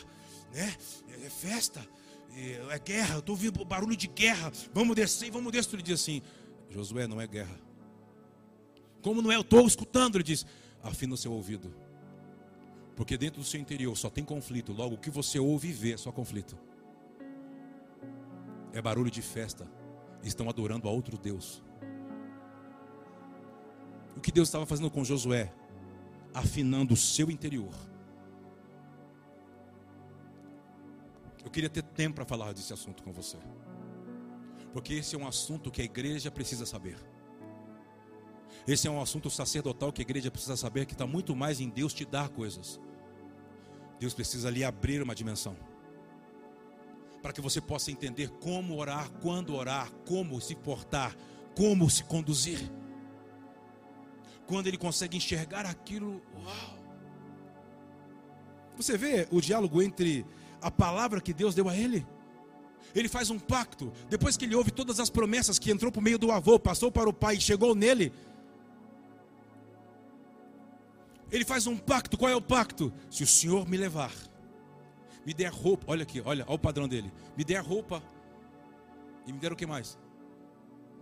né? É festa, é guerra, eu estou ouvindo barulho de guerra. Vamos descer, vamos descer. Ele diz assim: Josué, não é guerra. Como não é? Eu estou escutando. Ele diz: afina o seu ouvido. Porque dentro do seu interior só tem conflito. Logo, o que você ouve e vê é só conflito. É barulho de festa. Estão adorando a outro Deus. O que Deus estava fazendo com Josué? Afinando o seu interior. Eu queria ter tempo para falar desse assunto com você. Porque esse é um assunto que a igreja precisa saber. Esse é um assunto sacerdotal que a igreja precisa saber que está muito mais em Deus te dar coisas. Deus precisa lhe abrir uma dimensão. Para que você possa entender como orar, quando orar, como se portar, como se conduzir. Quando ele consegue enxergar aquilo, uau! Você vê o diálogo entre a palavra que Deus deu a ele? Ele faz um pacto. Depois que ele ouve todas as promessas que entrou por meio do avô, passou para o pai e chegou nele, Ele faz um pacto. Qual é o pacto? Se o Senhor me levar, me der roupa. Olha aqui, olha, olha o padrão dele. Me der roupa e me der o que mais?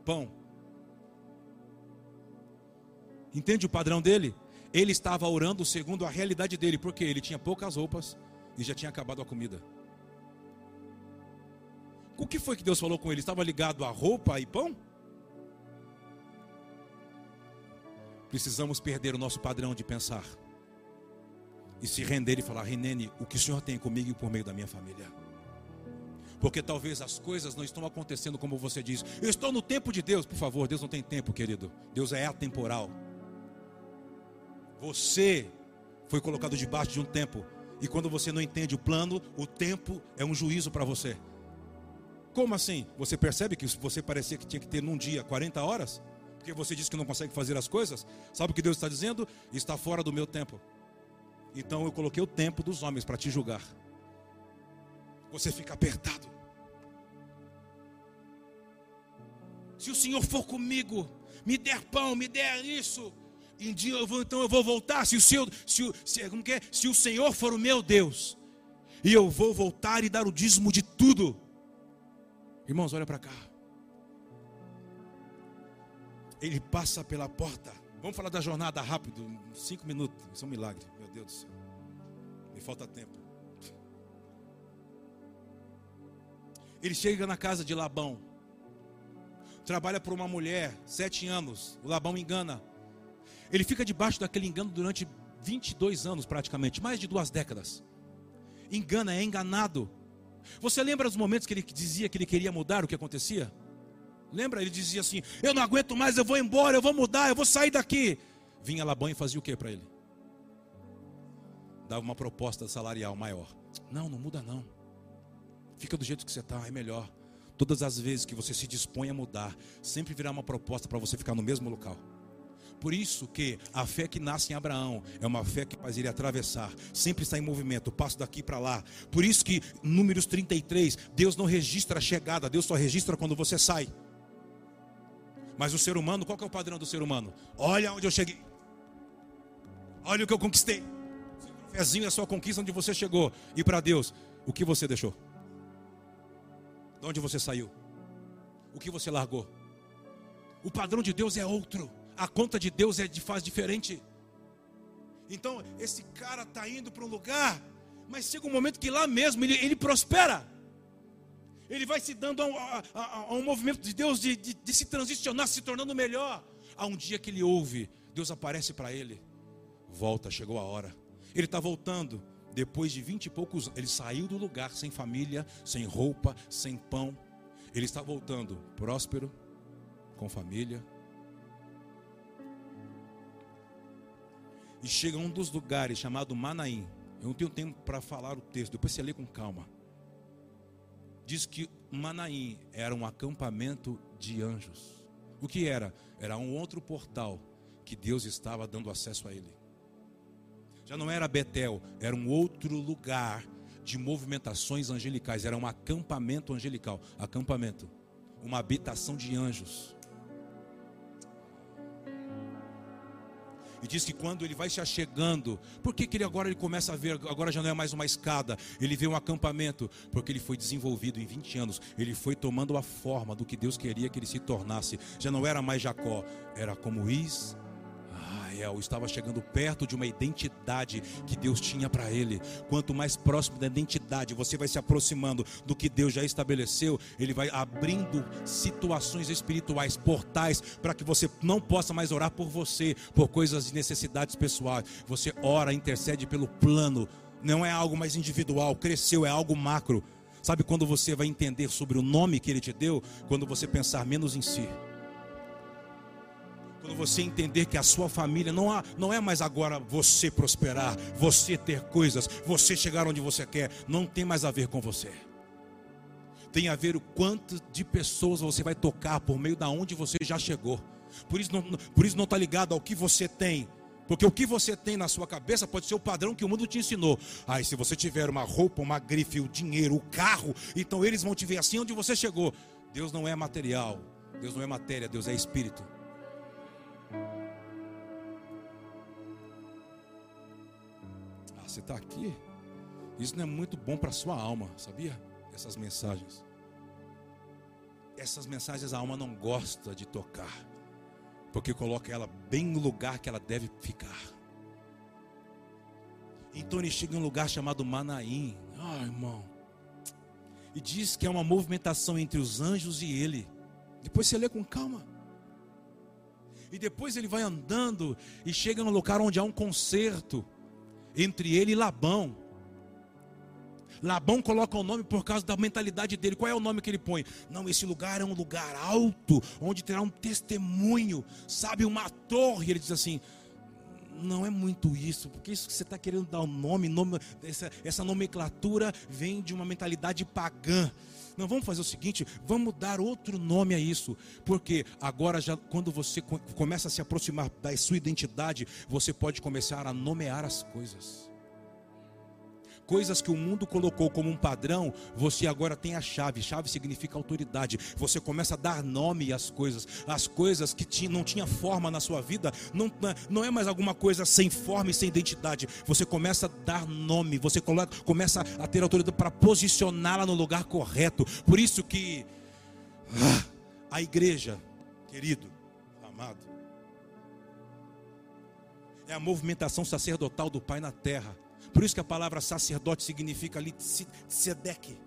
Pão. Entende o padrão dele? Ele estava orando segundo a realidade dele, porque ele tinha poucas roupas e já tinha acabado a comida. O que foi que Deus falou com ele? Estava ligado a roupa e pão? precisamos perder o nosso padrão de pensar e se render e falar: Renene, o que o Senhor tem comigo e por meio da minha família. Porque talvez as coisas não estão acontecendo como você diz. Eu estou no tempo de Deus. Por favor, Deus não tem tempo, querido. Deus é atemporal. Você foi colocado debaixo de um tempo. E quando você não entende o plano, o tempo é um juízo para você. Como assim? Você percebe que você parecia que tinha que ter num dia 40 horas? porque você diz que não consegue fazer as coisas, sabe o que Deus está dizendo? Está fora do meu tempo. Então eu coloquei o tempo dos homens para te julgar. Você fica apertado. Se o Senhor for comigo, me der pão, me der isso, dia eu vou, então eu vou voltar. Se o, Senhor, se, se, como que é? se o Senhor for o meu Deus, e eu vou voltar e dar o dízimo de tudo. Irmãos, olha para cá ele passa pela porta. Vamos falar da jornada rápido, cinco minutos. Isso é um milagre, meu Deus do céu. Me falta tempo. Ele chega na casa de Labão. Trabalha por uma mulher, sete anos. O Labão engana. Ele fica debaixo daquele engano durante 22 anos, praticamente, mais de duas décadas. Engana, é enganado. Você lembra os momentos que ele dizia que ele queria mudar o que acontecia? Lembra? Ele dizia assim: Eu não aguento mais, eu vou embora, eu vou mudar, eu vou sair daqui. Vinha Labão e fazia o que para ele? Dava uma proposta salarial maior. Não, não muda não. Fica do jeito que você está, é melhor. Todas as vezes que você se dispõe a mudar, sempre virá uma proposta para você ficar no mesmo local. Por isso que a fé que nasce em Abraão é uma fé que faz ele atravessar, sempre está em movimento, passo daqui para lá. Por isso que números 33, Deus não registra a chegada, Deus só registra quando você sai. Mas o ser humano, qual que é o padrão do ser humano? Olha onde eu cheguei. Olha o que eu conquistei. Seu trofézinho é a sua conquista onde você chegou. E para Deus, o que você deixou? De onde você saiu? O que você largou? O padrão de Deus é outro. A conta de Deus é de faz diferente. Então, esse cara está indo para um lugar, mas chega um momento que lá mesmo ele, ele prospera ele vai se dando a, a, a, a um movimento de Deus de, de, de, se transicionar, se tornando melhor. Há um dia que ele ouve, Deus aparece para ele. Volta, chegou a hora. Ele está voltando. Depois de vinte e poucos, ele saiu do lugar sem família, sem roupa, sem pão. Ele está voltando, próspero, com família. E chega a um dos lugares chamado Manaim. Eu não tenho tempo para falar o texto, depois você lê com calma. diz que Manaim era um acampamento de anjos. O que era? Era um outro portal que Deus estava dando acesso a ele. Já não era Betel, era um outro lugar de movimentações angelicais, era um acampamento angelical, acampamento, uma habitação de anjos. E diz que quando ele vai se achegando, por que, que ele agora ele começa a ver, agora já não é mais uma escada, ele vê um acampamento, porque ele foi desenvolvido em 20 anos, ele foi tomando a forma do que Deus queria que ele se tornasse. Já não era mais Jacó, era como Is Israel estava chegando perto de uma identidade que Deus tinha para ele. Quanto mais próximo da identidade você vai se aproximando do que Deus já estabeleceu, ele vai abrindo situações espirituais, portais, para que você não possa mais orar por você, por coisas de necessidades pessoais. Você ora, intercede pelo plano. Não é algo mais individual, cresceu, é algo macro. Sabe quando você vai entender sobre o nome que ele te deu? Quando você pensar menos em si. Quando você entender que a sua família não, há, não é mais agora você prosperar, você ter coisas, você chegar onde você quer, não tem mais a ver com você. Tem a ver o quanto de pessoas você vai tocar por meio da onde você já chegou. Por isso não, por isso não está ligado ao que você tem, porque o que você tem na sua cabeça pode ser o padrão que o mundo te ensinou. Ai, se você tiver uma roupa, uma grife, o dinheiro, o carro, então eles vão te ver assim onde você chegou. Deus não é material, Deus não é matéria, Deus é espírito. Você está aqui, isso não é muito bom para a sua alma, sabia? Essas mensagens. Essas mensagens a alma não gosta de tocar, porque coloca ela bem no lugar que ela deve ficar. Então ele chega em um lugar chamado Manaim, ah, irmão, e diz que é uma movimentação entre os anjos e ele. Depois você lê com calma. E depois ele vai andando e chega no lugar onde há um concerto entre ele e Labão. Labão coloca o nome por causa da mentalidade dele. Qual é o nome que ele põe? Não, esse lugar é um lugar alto, onde terá um testemunho, sabe, uma torre. Ele diz assim: não é muito isso, porque isso que você está querendo dar o um nome, nome essa, essa nomenclatura vem de uma mentalidade pagã. Não, vamos fazer o seguinte, vamos dar outro nome a isso, porque agora já quando você começa a se aproximar da sua identidade, você pode começar a nomear as coisas coisas que o mundo colocou como um padrão, você agora tem a chave. Chave significa autoridade. Você começa a dar nome às coisas. As coisas que não tinha forma na sua vida, não, não é mais alguma coisa sem forma e sem identidade. Você começa a dar nome, você começa a ter autoridade para posicioná-la no lugar correto. Por isso que ah, a igreja, querido, amado, é a movimentação sacerdotal do Pai na terra. Por isso que a palavra sacerdote significa ali tzedek,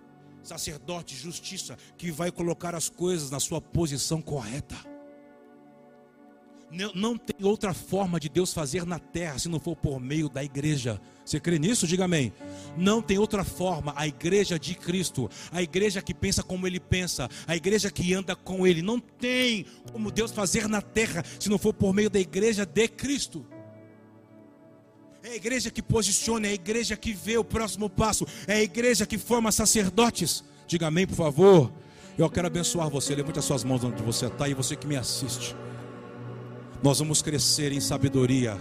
sacerdote, justiça, que vai colocar as coisas na sua posição correta. Não, não tem outra forma de Deus fazer na terra se não for por meio da igreja. Você crê nisso? Diga amém. Não tem outra forma. A igreja de Cristo, a igreja que pensa como Ele pensa, a igreja que anda com Ele, não tem como Deus fazer na terra se não for por meio da igreja de Cristo. É a igreja que posiciona, é a igreja que vê o próximo passo, é a igreja que forma sacerdotes. Diga amém, por favor. Eu quero abençoar você. Levante as suas mãos onde você está e você que me assiste. Nós vamos crescer em sabedoria,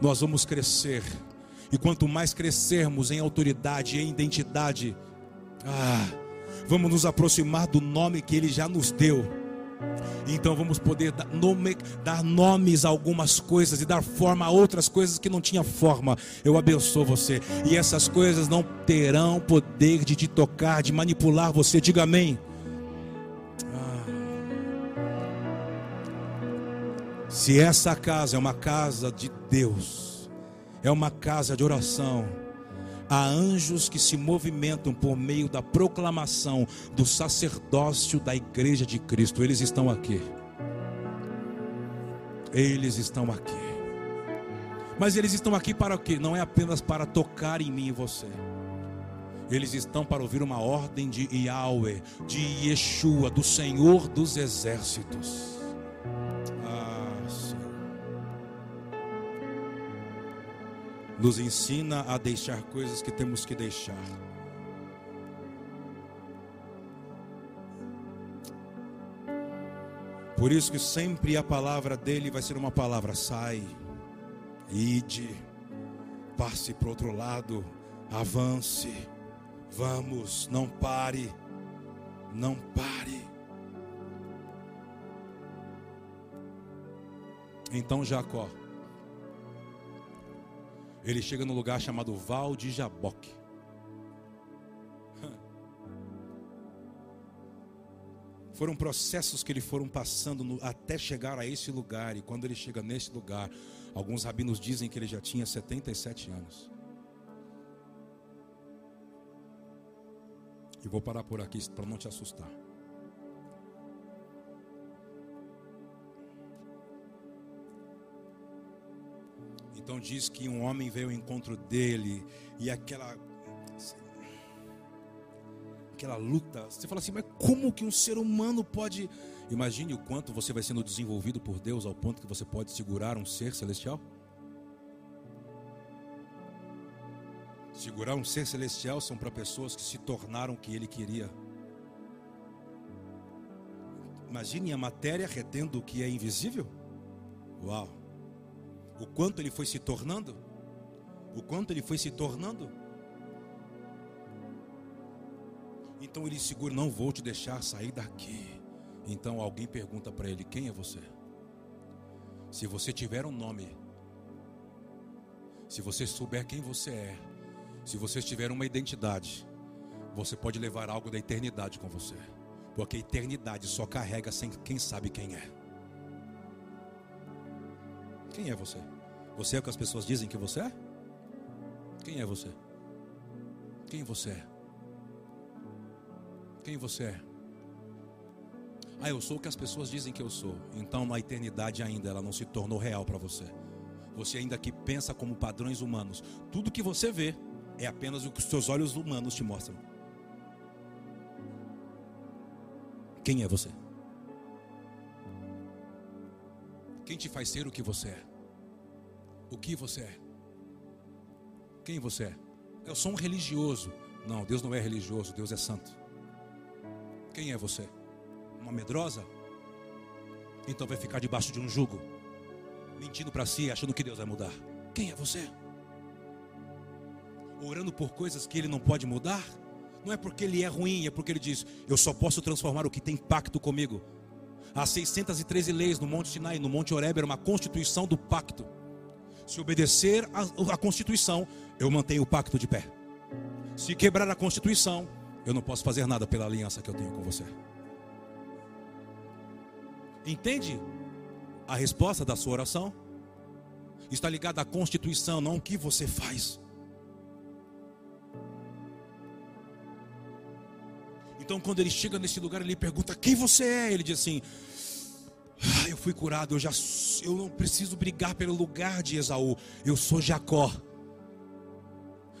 nós vamos crescer. E quanto mais crescermos em autoridade, em identidade, ah, vamos nos aproximar do nome que Ele já nos deu então vamos poder dar, nome, dar nomes a algumas coisas e dar forma a outras coisas que não tinha forma. Eu abençoo você. E essas coisas não terão poder de te tocar, de manipular você. Diga amém. Ah. Se essa casa é uma casa de Deus, é uma casa de oração Há anjos que se movimentam por meio da proclamação do sacerdócio da igreja de Cristo. Eles estão aqui. Eles estão aqui. Mas eles estão aqui para o quê? Não é apenas para tocar em mim e você. Eles estão para ouvir uma ordem de Yahweh, de Yeshua, do Senhor dos exércitos. nos ensina a deixar coisas que temos que deixar. Por isso que sempre a palavra dele vai ser uma palavra: sai, ide, passe para o outro lado, avance, vamos, não pare, não pare. Então Jacó ele chega no lugar chamado Val de Jaboque. Foram processos que ele foram passando no, até chegar a esse lugar. E quando ele chega nesse lugar, alguns rabinos dizem que ele já tinha 77 anos. E vou parar por aqui para não te assustar. Então diz que um homem veio ao encontro dele e aquela aquela luta. Você fala assim, mas como que um ser humano pode. Imagine o quanto você vai sendo desenvolvido por Deus ao ponto que você pode segurar um ser celestial. Segurar um ser celestial são para pessoas que se tornaram o que ele queria. Imagine a matéria retendo o que é invisível. Uau! O quanto ele foi se tornando? O quanto ele foi se tornando? Então ele segura, não vou te deixar sair daqui. Então alguém pergunta para ele: Quem é você? Se você tiver um nome, se você souber quem você é, se você tiver uma identidade, você pode levar algo da eternidade com você. Porque a eternidade só carrega sem quem sabe quem é. Quem é você? Você é o que as pessoas dizem que você é? Quem é você? Quem você é? Quem você é? Ah, eu sou o que as pessoas dizem que eu sou. Então, na eternidade ainda, ela não se tornou real para você. Você ainda que pensa como padrões humanos. Tudo que você vê é apenas o que os seus olhos humanos te mostram. Quem é você? Quem te faz ser o que você é? O que você é? Quem você é? Eu sou um religioso. Não, Deus não é religioso, Deus é santo. Quem é você? Uma medrosa? Então vai ficar debaixo de um jugo, mentindo para si, achando que Deus vai mudar. Quem é você? Orando por coisas que ele não pode mudar? Não é porque ele é ruim, é porque ele diz: Eu só posso transformar o que tem pacto comigo. Há 613 leis no Monte Sinai, no Monte Horeb, era uma constituição do pacto. Se obedecer à Constituição, eu mantenho o pacto de pé. Se quebrar a Constituição, eu não posso fazer nada pela aliança que eu tenho com você. Entende a resposta da sua oração? Está ligada à Constituição, não o que você faz. Então, quando ele chega nesse lugar, ele pergunta: Quem você é? Ele diz assim: ah, Eu fui curado, eu já eu não preciso brigar pelo lugar de Esaú. Eu sou Jacó.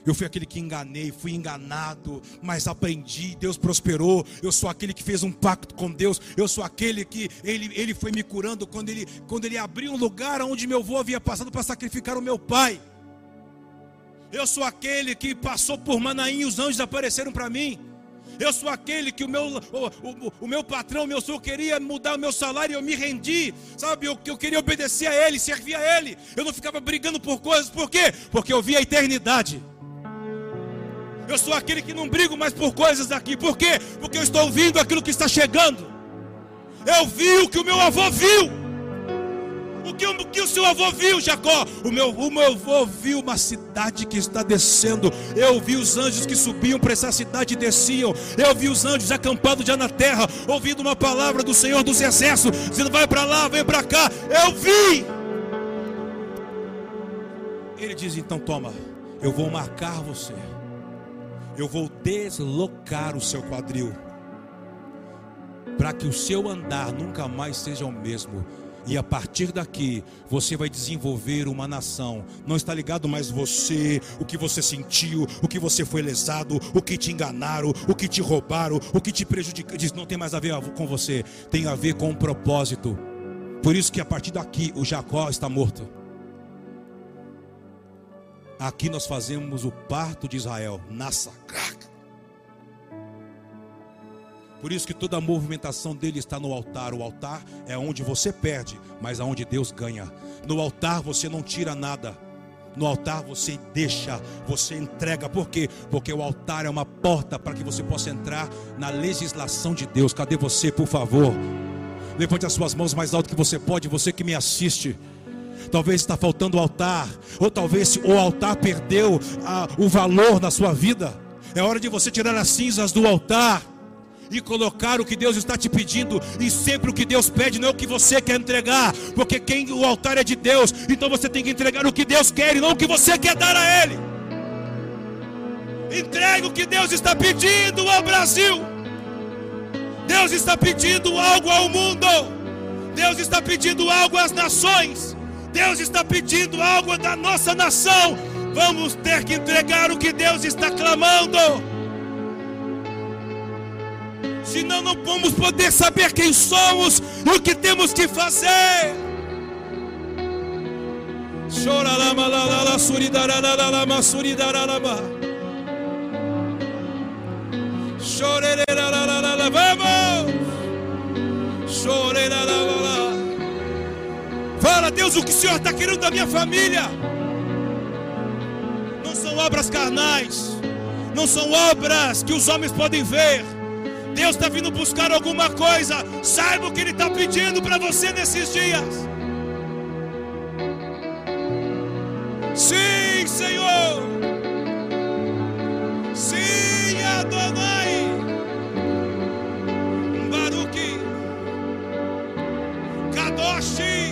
Eu fui aquele que enganei, fui enganado, mas aprendi, Deus prosperou. Eu sou aquele que fez um pacto com Deus. Eu sou aquele que ele, ele foi me curando quando ele, quando ele abriu um lugar onde meu avô havia passado para sacrificar o meu pai. Eu sou aquele que passou por Manaim e os anjos apareceram para mim. Eu sou aquele que o meu, o, o, o meu patrão, meu senhor, queria mudar o meu salário e eu me rendi. Sabe, eu, eu queria obedecer a ele, servir a ele. Eu não ficava brigando por coisas, por quê? Porque eu vi a eternidade. Eu sou aquele que não brigo mais por coisas aqui. Por quê? Porque eu estou ouvindo aquilo que está chegando. Eu vi o que o meu avô viu. O que, o que o seu avô viu, Jacó? O meu, o meu avô viu uma cidade que está descendo. Eu vi os anjos que subiam para essa cidade e desciam. Eu vi os anjos acampados já na terra, ouvindo uma palavra do Senhor dos Exércitos, dizendo: vai para lá, vem para cá. Eu vi. Ele diz: então toma, eu vou marcar você. Eu vou deslocar o seu quadril para que o seu andar nunca mais seja o mesmo e a partir daqui, você vai desenvolver uma nação. Não está ligado mais você, o que você sentiu, o que você foi lesado, o que te enganaram, o que te roubaram, o que te prejudicaram. Diz, não tem mais a ver com você, tem a ver com um propósito. Por isso que a partir daqui o Jacó está morto. Aqui nós fazemos o parto de Israel, Nassa, Por isso que toda a movimentação dele está no altar. O altar é onde você perde, mas aonde Deus ganha. No altar você não tira nada. No altar você deixa, você entrega. Por quê? Porque o altar é uma porta para que você possa entrar na legislação de Deus. Cadê você, por favor? Levante as suas mãos mais alto que você pode, você que me assiste. Talvez está faltando o altar, ou talvez o altar perdeu a, o valor na sua vida. É hora de você tirar as cinzas do altar e colocar o que Deus está te pedindo, e sempre o que Deus pede, não é o que você quer entregar, porque quem o altar é de Deus, então você tem que entregar o que Deus quer e não o que você quer dar a Ele. Entregue o que Deus está pedindo ao Brasil. Deus está pedindo algo ao mundo. Deus está pedindo algo às nações. Deus está pedindo algo da nossa nação. Vamos ter que entregar o que Deus está clamando senão não vamos poder saber quem somos e o que temos que fazer. Vamos! Fala, Deus, o que o Senhor está querendo da minha família? Não são obras carnais, não são obras que os homens podem ver Deus está vindo buscar alguma coisa. Saiba o que Ele está pedindo para você nesses dias. Sim, Senhor. Sim, Adonai. Baruque. Kadoshi.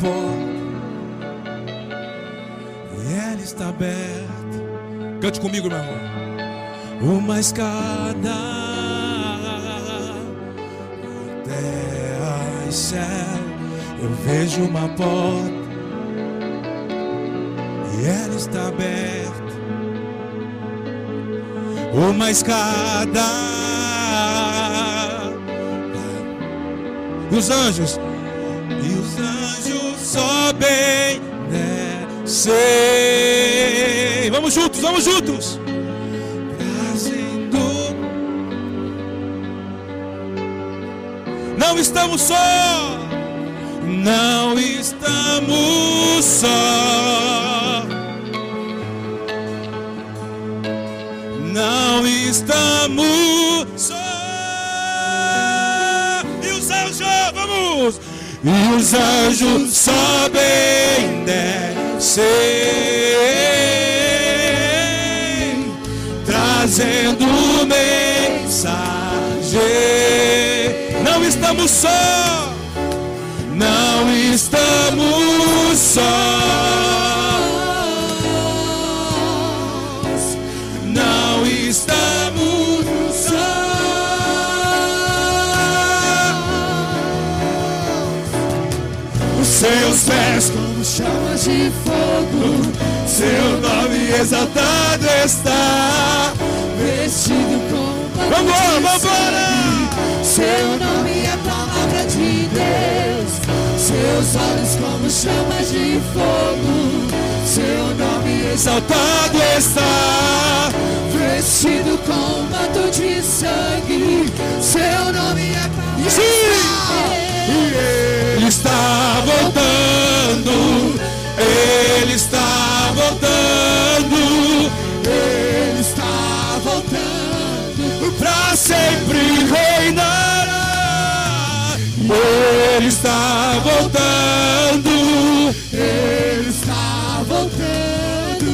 Porta e ela está aberta. Cante comigo, meu irmão. Uma escada, terra e céu. Eu vejo uma porta e ela está aberta. Uma escada E os anjos, os anjos descem. Vamos juntos, vamos juntos. Não estamos só. Não estamos só. Não estamos e os anjos sobem, descem, trazendo mensagem. Não estamos só, não estamos só. Seu nome exaltado está, vestido com vambora, vambora! Seu nome é palavra de Deus, seus olhos como chamas de fogo, seu nome exaltado está, vestido com manto de sangue, seu nome é palavra de Deus. Ele está voltando, Ele está voltando, Ele está voltando, para sempre reinará. Ele está voltando, Ele está voltando,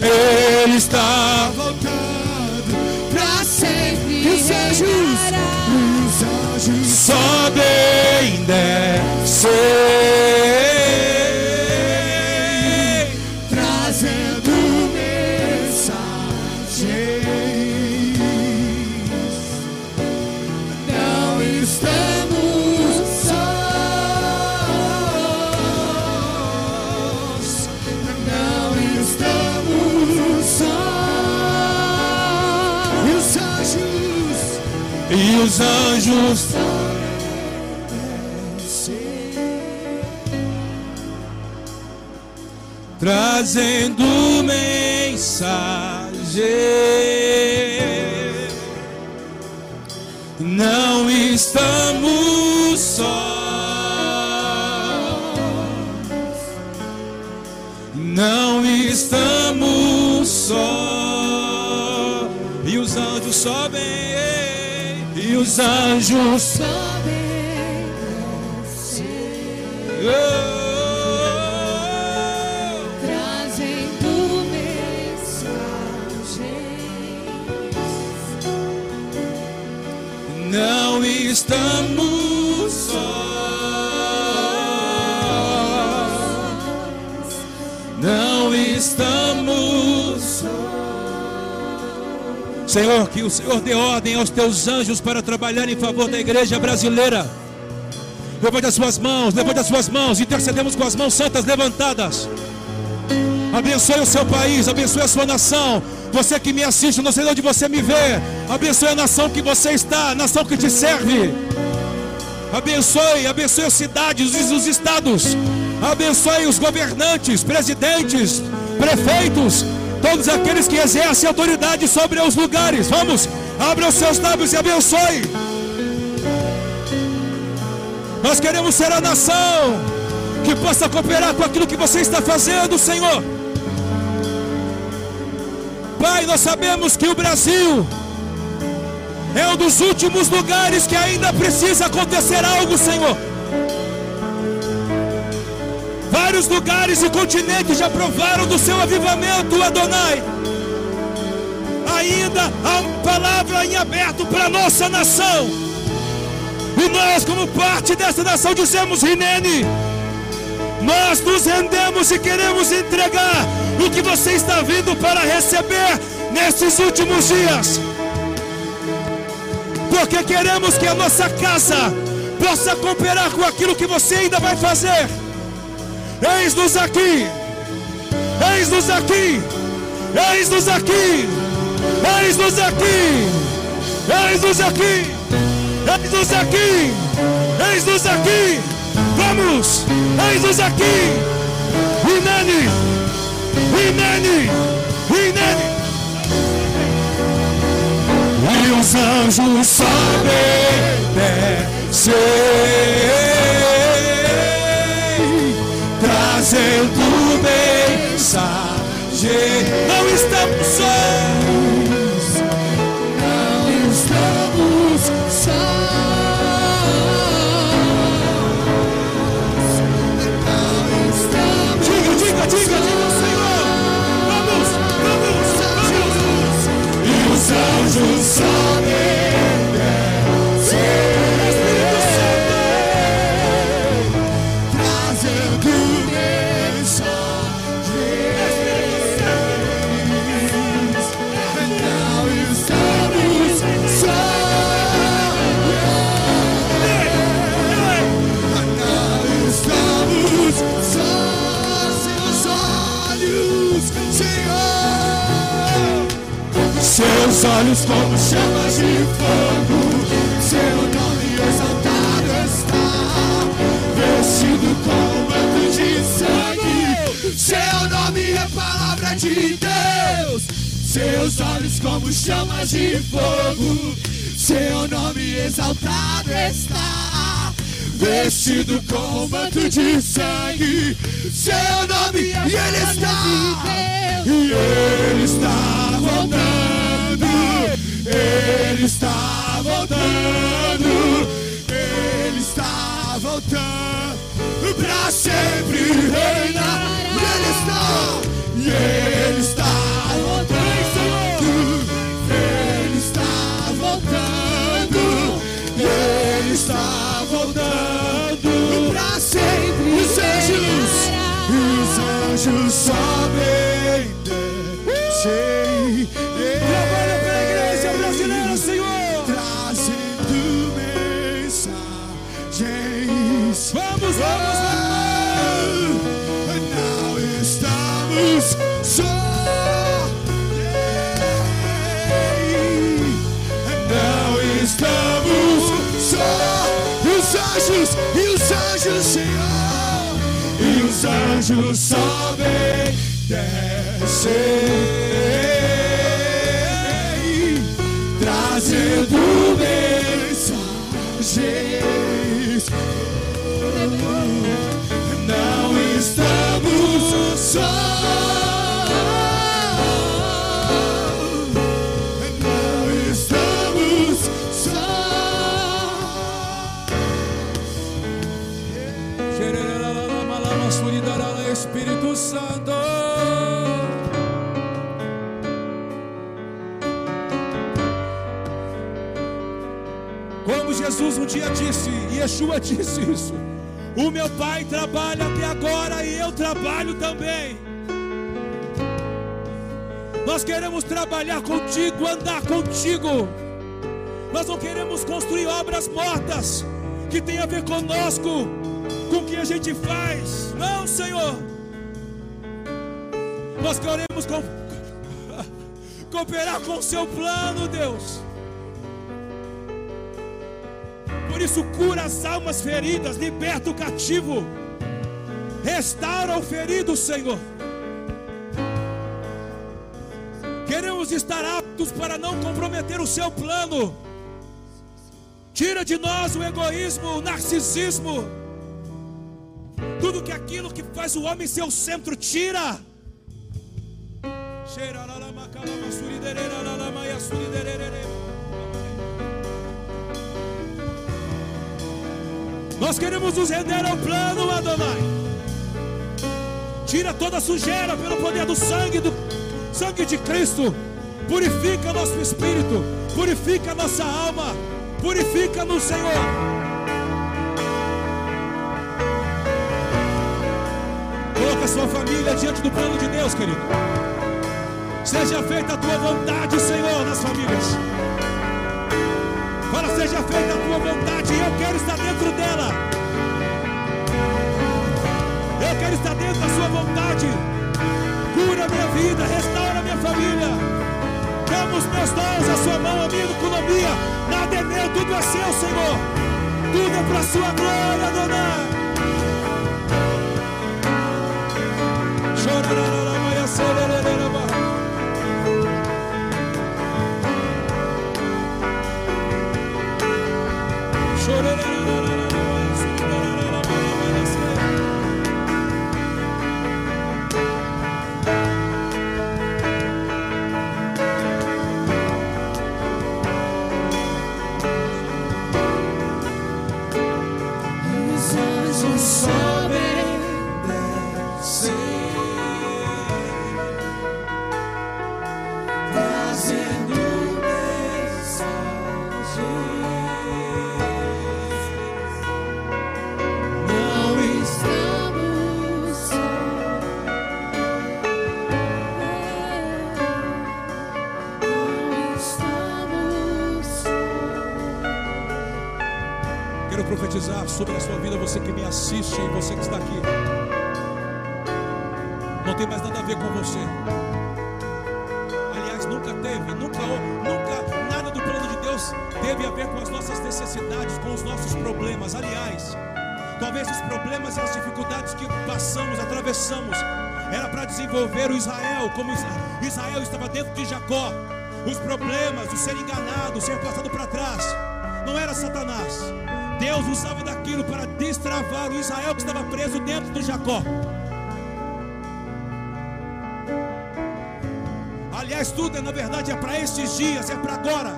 Ele está voltando, para sempre reinará. Sobem, descem. Os anjos trazendo mensagem. Não estamos sós, não estamos sós. E os anjos sobem, os anjos sobem. Oh. Senhor, que o Senhor dê ordem aos teus anjos para trabalhar em favor da igreja brasileira. Levante as suas mãos, levante as suas mãos, intercedemos com as mãos santas levantadas. Abençoe o seu país, abençoe a sua nação. Você que me assiste, não sei onde você me vê. Abençoe a nação que você está, a nação que te serve. Abençoe, abençoe as cidades, os estados. Abençoe os governantes, presidentes, prefeitos, todos aqueles que exercem autoridade sobre os lugares. Vamos, abra os seus lábios e abençoe. Nós queremos ser a nação que possa cooperar com aquilo que você está fazendo, Senhor. Pai, nós sabemos que o Brasil é um dos últimos lugares que ainda precisa acontecer algo, Senhor. Vários lugares e continentes já provaram do seu avivamento, Adonai. Ainda há uma palavra em aberto para nossa nação. E nós, como parte dessa nação, dizemos: Rinene, nós nos rendemos e queremos entregar o que você está vindo para receber nesses últimos dias. Porque queremos que a nossa casa possa cooperar com aquilo que você ainda vai fazer. Eis-nos aqui, eis-nos aqui, eis-nos aqui, eis-nos aqui, eis-nos aqui, eis-nos aqui, eis-nos aqui. Vamos, eis-nos aqui, Inani. Inene, Inene. E os anjos sabem descer, trazendo mensagem. Não estamos sós, não estamos sós. Diga, diga, diga, diga, Senhor. Vamos, vamos, vamos. E os anjos sobem, Seus olhos como chamas de fogo, seu nome exaltado está, vestido com um manto de sangue. Seu nome é palavra de Deus. Seus olhos como chamas de fogo, seu nome exaltado está, vestido com um manto de sangue. Seu nome e ele está, e ele está voltando, ele está voltando, ele está voltando pra sempre reinar. Ele está, ele está voltando, ele está voltando, ele está voltando pra sempre. Os anjos, os anjos sobem, anjos, Senhor, e os anjos sobem, descem, trazendo mensagens. Não estamos só. Jesus um dia disse, e Yeshua disse isso: O meu pai trabalha até agora e eu trabalho também. Nós queremos trabalhar contigo, andar contigo. Nós não queremos construir obras mortas que tem a ver conosco, com o que a gente faz. Não, Senhor. Nós queremos co cooperar com o seu plano, Deus. Por isso, cura as almas feridas, liberta o cativo, restaura o ferido, Senhor. Queremos estar aptos para não comprometer o seu plano. Tira de nós o egoísmo, o narcisismo. Tudo que aquilo que faz o homem ser o centro, tira. Nós queremos nos render ao plano, Adonai. Tira toda sujeira pelo poder do sangue, do sangue de Cristo. Purifica nosso espírito, purifica nossa alma, purifica no Senhor. Coloca sua família diante do plano de Deus, querido. Seja feita a tua vontade, Senhor, nas famílias. Fala, seja feita a tua vontade, eu quero estar dentro dela. Eu quero estar dentro da sua vontade. Cura minha vida, restaura minha família. Damos os meus dons, a sua mão, a minha economia. Nada é meu, tudo é seu, Senhor. Tudo é para a sua glória, Adonai. Sobre a sua vida, você que me assiste e você que está aqui. Não tem mais nada a ver com você. Aliás, nunca teve, nunca, nunca nada do plano de Deus teve a ver com as nossas necessidades, com os nossos problemas. Aliás, talvez os problemas e as dificuldades que passamos, atravessamos, era para desenvolver o Israel, como Isra- Israel estava dentro de Jacó. Os problemas, o ser enganado, o ser passado para trás, não era Satanás. Deus usava daquilo para destravar o Israel que estava preso dentro do Jacó. Aliás, tudo é, na verdade é para estes dias, é para agora.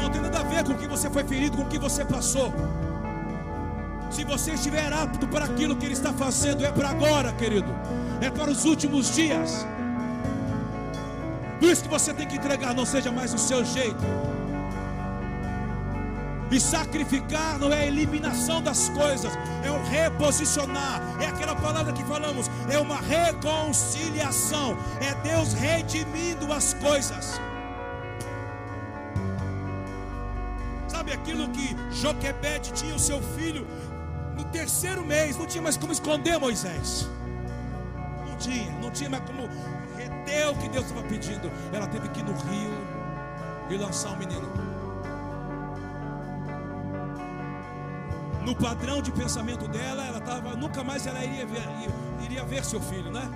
Não tem nada a ver com o que você foi ferido, com o que você passou. Se você estiver apto para aquilo que Ele está fazendo, é para agora, querido. É para os últimos dias. Por isso que você tem que entregar, não seja mais o seu jeito. E sacrificar não é a eliminação das coisas, é o reposicionar. É aquela palavra que falamos, é uma reconciliação. É Deus redimindo as coisas. Sabe aquilo que Joquebede tinha o seu filho no terceiro mês, não tinha mais como esconder Moisés. Não tinha, não tinha mais como reter o que Deus estava pedindo. Ela teve que ir no rio e lançar o menino. No padrão de pensamento dela, ela tava, nunca mais ela iria ver, iria ver seu filho, né?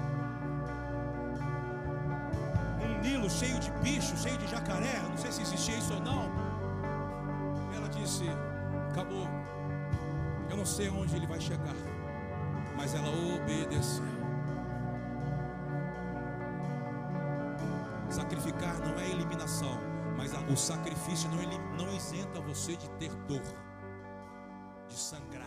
Um Nilo cheio de bicho, cheio de jacaré, não sei se existia isso ou não. Ela disse: acabou. Eu não sei onde ele vai chegar, mas ela obedeceu. Sacrificar não é eliminação, mas o sacrifício não, não isenta você de ter dor, de sangrar,